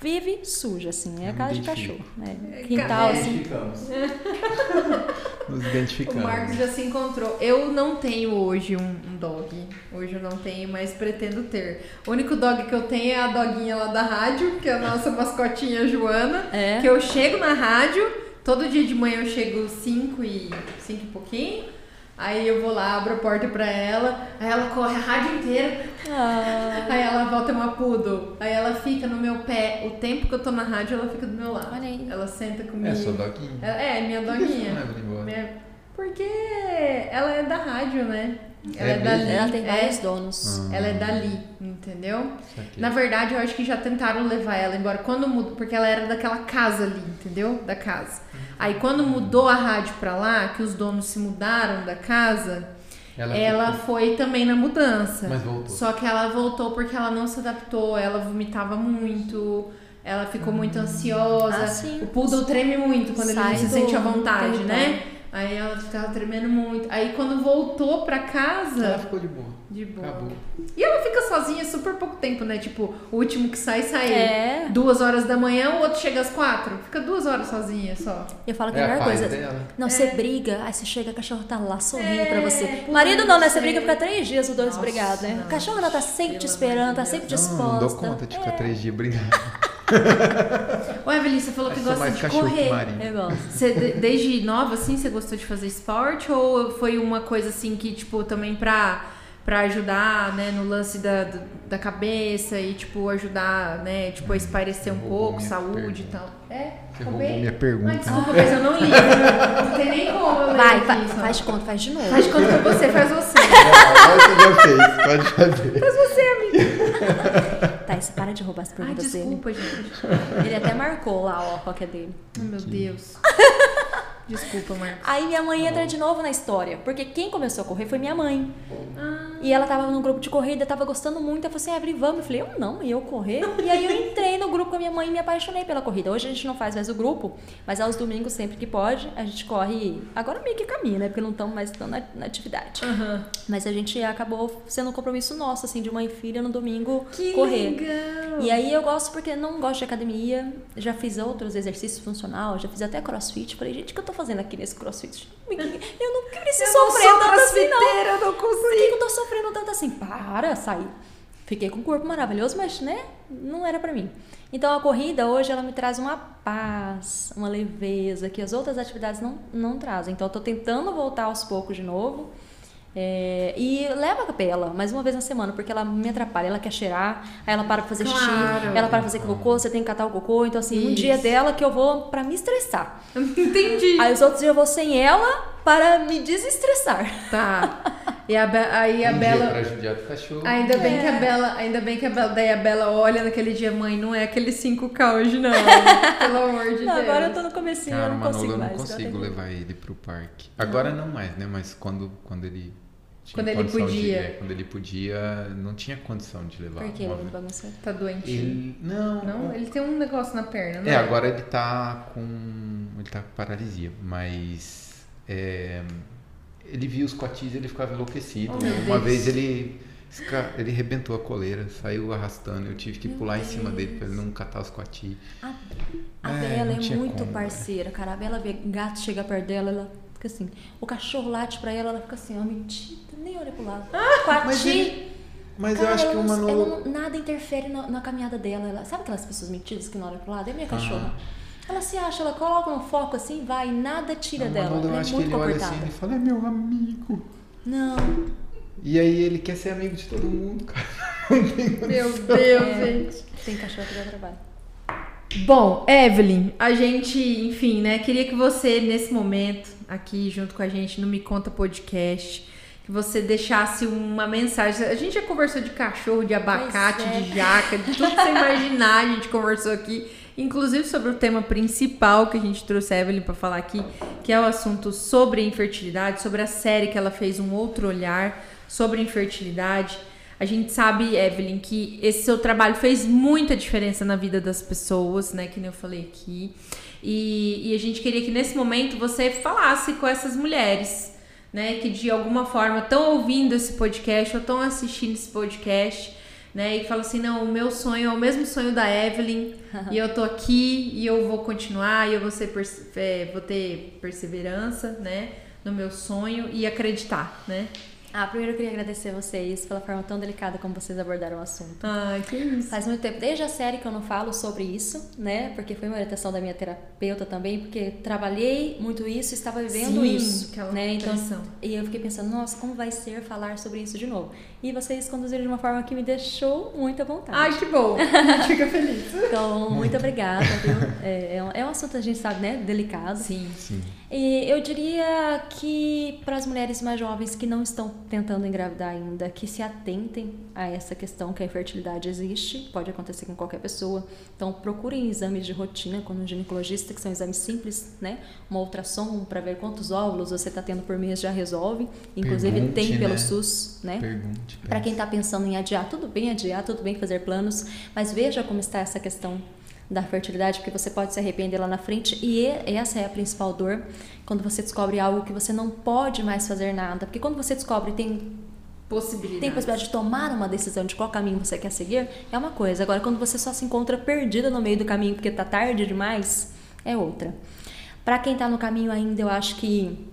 Vive suja, assim. É a casa de cachorro. né? É, Quintal, é. assim. Identificamos. Nos O. Marcos já se encontrou. Eu não tenho hoje um, um dog. Hoje eu não tenho, mas pretendo ter. O único dog que eu tenho é a doguinha lá da rádio, que é a nossa mascotinha Joana. É. Que eu chego na rádio, todo dia de manhã eu chego 5 e 5 e pouquinho. Aí eu vou lá, abro a porta pra ela, aí ela corre a rádio inteira, Ah, aí ela volta uma poodle, aí ela fica no meu pé, o tempo que eu tô na rádio ela fica do meu lado. Olha aí. Ela senta comigo. É, sua doguinha. Ela- É, minha Por doguinha. não? Minha- Porque ela é da rádio, né? Ela é, É dali. ela tem é, vários donos. Ah, ela é dali, entendeu? Na verdade, eu acho que já tentaram levar ela embora quando mudou, porque ela era daquela casa ali, entendeu? Da casa. Aí quando mudou a rádio pra lá, que os donos se mudaram da casa, Ela, ela ficou- foi também na mudança. Mas voltou. Só que ela voltou porque ela não se adaptou, ela vomitava muito, ela ficou muito ansiosa. Ah, sim. O poodle treme muito quando ele Sai não se sente à vontade, território. né? Aí ela ficava tremendo muito. Aí quando voltou pra Ela casa, ficou de boa. de boa. Acabou. E ela fica sozinha super pouco tempo, né? Tipo, o último que sai, sai É. duas horas da manhã, o outro chega às quatro. Fica duas horas sozinha só. Eu falo que É a melhor coisa. dela. Não, você briga, aí você chega, a cachorro tá lá sorrindo É, pra você. Marido não, né? Você briga, fica três dias os dois brigados, né? O cachorro ela tá sempre te esperando, tá sempre disposta. Não, não dou conta de ficar É, três dias brigando. Ô, Evelyn, você falou que gosta de correr. Eu gosto. Você, de- desde nova, assim, você gostou de fazer esporte? Ou foi uma coisa, assim, que, tipo, também pra, pra ajudar, né, no lance da, da cabeça e, tipo, ajudar, né, tipo, a espairecer um Hum, Roubou pouco, saúde e pergunta. tal? É? Você roubei? roubou minha pergunta. Ai, desculpa, mas eu não li. Não tem nem como eu ler Vai, aqui, vai, só. faz de conta, faz de novo. Faz de conta que você, faz você. Agora você já fez, pode fazer. Tá, isso para de roubar as Ai, perguntas dele. desculpa, gente. Ele até marcou lá, ó, qual que é dele. Ai, meu Deus. Desculpa, Marcos. Aí minha mãe entra de novo na história, porque quem começou a correr foi minha mãe. Ah, E ela tava no grupo de corrida, tava gostando muito. Ela falou assim: Evelyn, vamos. Eu falei: Eu não, e eu correr. E aí eu entrei no grupo com a minha mãe e me apaixonei pela corrida. Hoje a gente não faz mais o grupo, mas aos domingos, sempre que pode, a gente corre. Agora meio que caminha, né? Porque não estamos mais tão na, na atividade. aham. Mas a gente acabou sendo um compromisso nosso, assim, de mãe e filha no domingo Que correr. legal. E aí eu gosto porque não gosto de academia, já fiz outros exercícios funcional, já fiz até crossfit. Falei, gente, o que eu tô fazendo aqui nesse crossfit? Eu não preciso Eu não sofrer tanto assim, não. eu não Por que consigo. eu tô sofrendo tanto assim? Para, saí. Fiquei com um corpo maravilhoso, mas, né, não era pra mim. Então, a corrida hoje, ela me traz uma paz, uma leveza que as outras atividades não, não trazem. Então, eu tô tentando voltar aos poucos de novo. É, e leva a capela mais uma vez na semana, porque ela me atrapalha, ela quer cheirar, aí ela para pra fazer xixi, Claro. ela para pra fazer cocô, você tem que catar o cocô, então assim, um Isso. dia dela que eu vou pra me estressar. Entendi. Aí os outros dias eu vou sem ela para me desestressar. Tá. E a Be- aí a um Bela. dia pra judiar do cachorro. Ainda bem É. que a Bela, ainda bem que a Bela, daí a Bela olha naquele dia, mãe, não é aquele 5K hoje não, pelo amor de Não, Deus. agora eu tô no comecinho, Cara, eu não consigo Manolo eu não mais. consigo levar ele pro parque. Agora não mais, né? Mas quando, quando ele tinha Quando ele condição de- podia. é, quando ele podia, não tinha condição de levar. Por que ele vez. bagunça? Tá doente. Ele, não, Não, ele tem um negócio na perna, não É, agora ele tá com. Ele tá com paralisia, mas. É, ele viu os cotis e ele ficava enlouquecido. Oh, Uma Deus. vez ele. Ele rebentou a coleira, saiu arrastando. Eu tive que Meu pular em cima Deus. dele pra ele não catar os cotis. A, a É, Bela é muito como, parceira, cara. A Bela vê gato chega perto dela, ela fica assim. O cachorro late pra ela, ela fica assim, ó, mentira, nem olha pro lado. Ah, mas Coati, ele- Mas cara, eu acho que o Manolo. ela não- nada interfere na, na caminhada dela. Ela, sabe aquelas pessoas mentidas que não olham pro lado? É minha cachorra. Ela se acha, ela coloca um foco assim, vai, e nada tira o dela. Manolo, eu Ela é acho que muito ele olha comportada. assim e fala, é meu amigo. Não, E aí ele quer ser amigo de todo mundo, cara. Meu Deus, É. gente. tem cachorro que dá trabalho. Bom, Evelyn, a gente, enfim, né, queria que você, nesse momento, aqui junto com a gente no Me Conta Podcast, que você deixasse uma mensagem. A gente já conversou de cachorro, de abacate, é. de jaca, de tudo que você imaginar, a gente conversou aqui. Inclusive sobre o tema principal que a gente trouxe a Evelyn para falar aqui, que é o assunto sobre infertilidade, sobre a série que ela fez Um Outro Olhar sobre infertilidade. A gente sabe, Evelyn, que esse seu trabalho fez muita diferença na vida das pessoas, né? Que nem eu falei aqui. E, e a gente queria que nesse momento você falasse com essas mulheres, né? Que de alguma forma estão ouvindo esse podcast ou estão assistindo esse podcast, né? E falam assim: não, o meu sonho é o mesmo sonho da Evelyn, e eu tô aqui e eu vou continuar, e eu vou, ser é, vou ter perseverança, né? No meu sonho e acreditar, né? Ah, primeiro eu queria agradecer vocês pela forma tão delicada como vocês abordaram o assunto. Ai, que isso. Faz muito tempo, desde a série que eu não falo sobre isso, né? Porque foi uma orientação da minha terapeuta também, porque trabalhei muito isso e estava vivendo Sim, isso, aquela né? Então, pressão. e eu fiquei pensando, nossa, como vai ser falar sobre isso de novo? E vocês conduziram de uma forma que me deixou muito à vontade. Ai, que bom. A gente fica feliz. Então, muito obrigada, viu? É, é um- é um assunto, a gente sabe, né? Delicado. Sim. Sim. E eu diria que para as mulheres mais jovens que não estão tentando engravidar ainda, que se atentem a essa questão que a infertilidade existe, pode acontecer com qualquer pessoa. Então procurem exames de rotina com um ginecologista, que são exames simples, né? Uma ultrassom para ver quantos óvulos você está tendo por mês já resolve. Inclusive Pergunte, tem pelo né? SUS, né? Pergunte. Para quem está pensando em adiar, tudo bem adiar, tudo bem fazer planos, mas veja como está essa questão da fertilidade, porque você pode se arrepender lá na frente e essa é a principal dor quando você descobre algo que você não pode mais fazer nada. Porque quando você descobre tem Possibilidade. tem possibilidade de tomar uma decisão de qual caminho você quer seguir, é uma coisa. Agora, quando você só se encontra perdida no meio do caminho porque tá tarde demais, é outra. Para quem tá no caminho ainda, eu acho que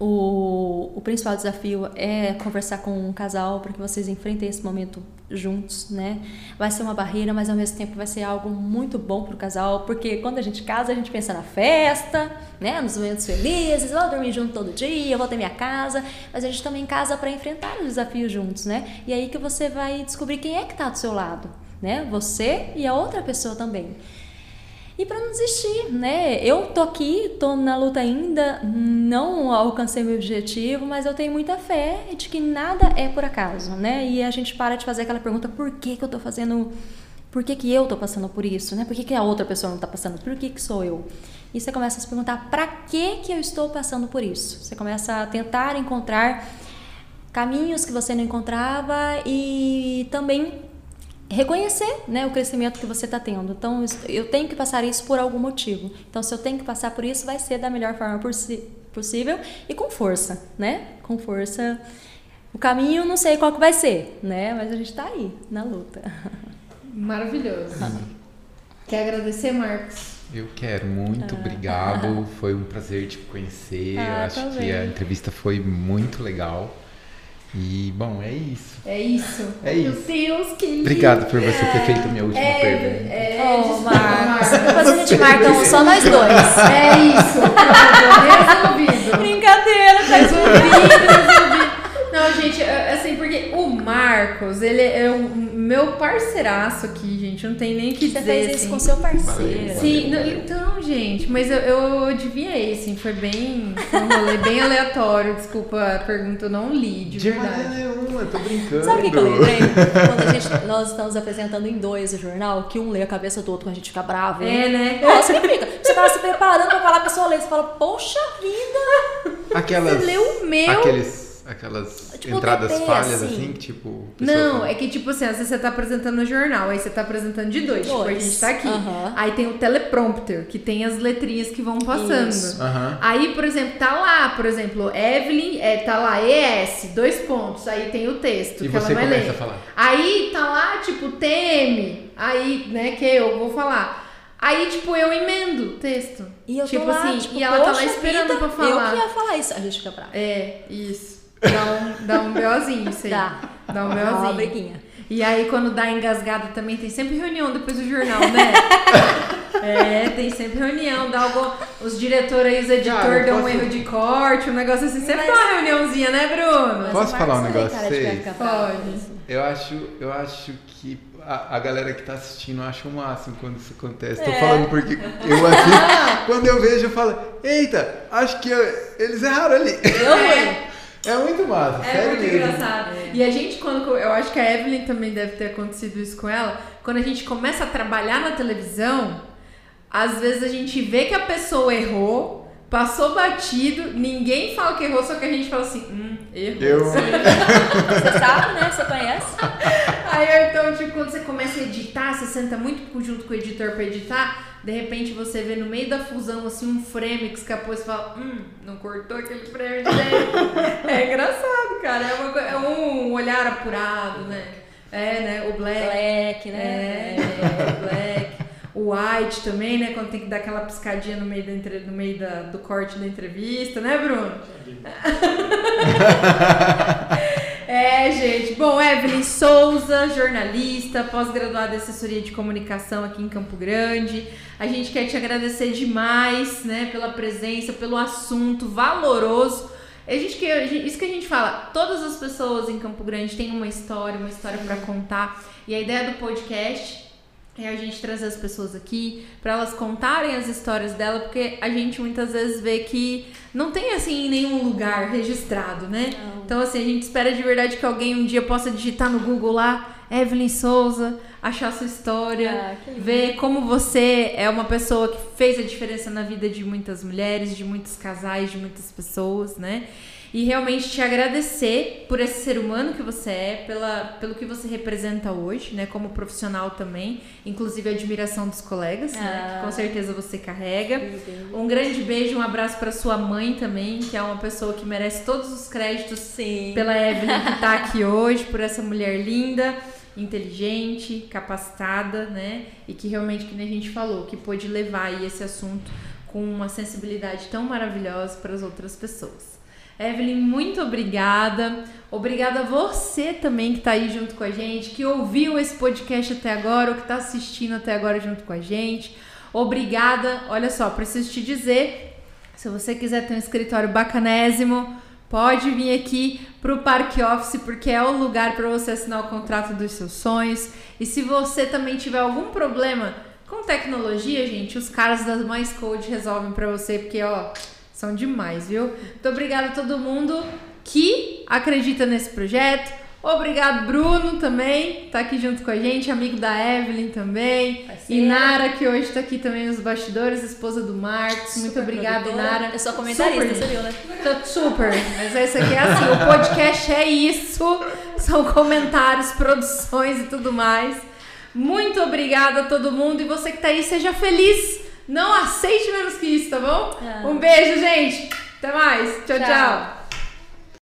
o, o principal desafio é conversar com um casal para que vocês enfrentem esse momento juntos, né? Vai ser uma barreira, mas ao mesmo tempo vai ser algo muito bom pro casal, porque quando a gente casa, a gente pensa na festa, né? Nos momentos felizes, vou dormir junto todo dia, vou ter minha casa, mas a gente também casa para enfrentar os desafios juntos, né? E aí que você vai descobrir quem é que tá do seu lado, né? Você e a outra pessoa também. E para não desistir, né? Eu tô aqui, tô na luta ainda, não alcancei meu objetivo, mas eu tenho muita fé de que nada é por acaso, né? E a gente para de fazer aquela pergunta: por que, que eu tô fazendo. Por que, que eu tô passando por isso, né? Por que, que a outra pessoa não tá passando? Por que, que sou eu? E você começa a se perguntar: para que, que eu estou passando por isso? Você começa a tentar encontrar caminhos que você não encontrava e também reconhecer né, o crescimento que você está tendo. Então, eu tenho que passar isso por algum motivo. Então, se eu tenho que passar por isso, vai ser da melhor forma possi- possível e com força, né? Com força. O caminho, não sei qual que vai ser, né? Mas a gente está aí, na luta. Maravilhoso. Quer agradecer, Marcos? Eu quero, muito obrigado. Foi um prazer te conhecer. Ah, Eu acho também. que a entrevista foi muito legal. E, bom, é isso. É isso. É Meu isso. Deus, que lindo. Obrigado por você ter feito a minha última É, pergunta. é, oh, desculpa, Marcos. Marcos. Depois a gente marca um só nós dois. É isso. Resolvido. Brincadeira, tá Resolvido, resolvido. Não, gente, é, assim, porque o Marcos, ele é o meu parceiraço aqui, gente. Não tem nem o que Você dizer. fez isso assim. com seu parceiro. Valeu. Sim, não, então, gente, mas eu, eu adivinhei, assim, foi bem. Foi um rolê bem aleatório. Desculpa a pergunta, eu não li, de, De verdade. maneira nenhuma, tô brincando. Sabe o que, eu lembrei? Quando a gente, nós estamos apresentando em dois o jornal, que um lê a cabeça do outro quando a gente fica bravo. É, né? Nossa, que fica. Você tava se preparando pra falar, a pessoa lê, você fala, poxa vida! Aquelas, Você leu o meu? Aqueles, aquelas Tipo entradas falhas, assim. assim, que tipo... Não, fala- é que tipo assim, às vezes você tá apresentando no jornal, aí você tá apresentando de dois. Tipo, a Dois. gente tá aqui. Aí tem o teleprompter, que tem as letrinhas que vão passando. Isso. Aham. Aí, por exemplo, tá lá, por exemplo, Evelyn, é, tá lá ES, dois pontos, aí tem o texto E que você ela vai começa ler. a falar. Aí tá lá, tipo, TM, aí, né, que eu vou falar. Aí, tipo, eu emendo o texto. E eu tipo tô lá, assim, tipo, e ela tá lá "Poxa esperando vida, pra falar. Eu que ia falar isso. A gente fica bravo. É, isso. Dá um, dá um BOzinho, isso aí. Dá. Dá um Dá uma BOzinho. briguinha. E aí, quando dá engasgada também, tem sempre reunião depois do jornal, né? é, tem sempre reunião, dá algum... Os diretores aí, os editores dão um erro de corte, um negócio assim. Sempre Mas- dá uma reuniãozinha, né, Bruno? Mas Posso falar um negócio pra vocês? Pode. Eu acho, eu acho que a, a galera que tá assistindo acha o máximo quando isso acontece. Tô É. falando porque eu assim, quando eu vejo, eu falo, eita, acho que eu- eles erraram ali. Eu fui. É muito massa, É sério muito mesmo. engraçado. E a gente, quando. Eu acho que a Evelyn também deve ter acontecido isso com ela. Quando a gente começa a trabalhar na televisão, às vezes a gente vê que a pessoa errou, passou batido, ninguém fala que errou, só que a gente fala assim, hum, errou. Eu, Você sabe, né? Você conhece? Aí então, tipo, quando você começa a editar, você senta muito junto com o editor pra editar, de repente você vê no meio da fusão assim um frame que escapou e você fala, hum, não cortou aquele frame direito. é engraçado, cara. É, uma é um olhar apurado, né? É, né? O black. Black, É, né? o black. O white também, né? Quando tem que dar aquela piscadinha no meio, da, entre- no meio da, do corte da entrevista, né, Bruno? É, gente. Bom, Evelyn Souza, jornalista, pós-graduada em assessoria de comunicação aqui em Campo Grande. A gente quer te agradecer demais, né, pela presença, pelo assunto valoroso. A gente que isso que a gente fala, todas as pessoas em Campo Grande têm uma história, uma história para contar. E a ideia do podcast é a gente trazer as pessoas aqui para elas contarem as histórias dela, porque a gente muitas vezes vê que não tem assim em nenhum lugar registrado, né? Não. Então, assim, a gente espera de verdade que alguém um dia possa digitar no Google lá, Evelyn Souza, achar sua história, Ah, ver como você é uma pessoa que fez a diferença na vida de muitas mulheres, de muitos casais, de muitas pessoas, né? E realmente te agradecer por esse ser humano que você é, pela, pelo que você representa hoje, né? Como profissional também, inclusive a admiração dos colegas, né? Ah. Que com certeza você carrega. Um grande beijo, um abraço para sua mãe também, que é uma pessoa que merece todos os créditos Sim. pela Evelyn que tá aqui hoje, por essa mulher linda, inteligente, capacitada, né? E que realmente, que nem a gente falou, que pôde levar aí esse assunto com uma sensibilidade tão maravilhosa para as outras pessoas. Evelyn, muito obrigada. Obrigada a você também que tá aí junto com a gente, que ouviu esse podcast até agora, ou que tá assistindo até agora junto com a gente. Obrigada. Olha só, preciso te dizer, se você quiser ter um escritório bacanésimo, pode vir aqui pro Parque Office, porque é o lugar para você assinar o contrato dos seus sonhos. E se você também tiver algum problema com tecnologia, gente, os caras das Mais Code resolvem para você, porque ó, são demais, viu? Muito obrigada a todo mundo que acredita nesse projeto. Obrigado, Bruno, também, tá aqui junto com a gente, amigo da Evelyn também. Parceira. Inara, que hoje tá aqui também nos bastidores, esposa do Marcos. Muito Super obrigada, produtora. Inara. Eu sou comentarista, Super. viu, né? Tá super, mas esse aqui é assim, o podcast é isso, são comentários, produções e tudo mais. Muito obrigada a todo mundo e você que tá aí, seja feliz, não aceite menos que isso, tá bom? Ah. Um beijo, gente, até mais, tchau. tchau. Tchau.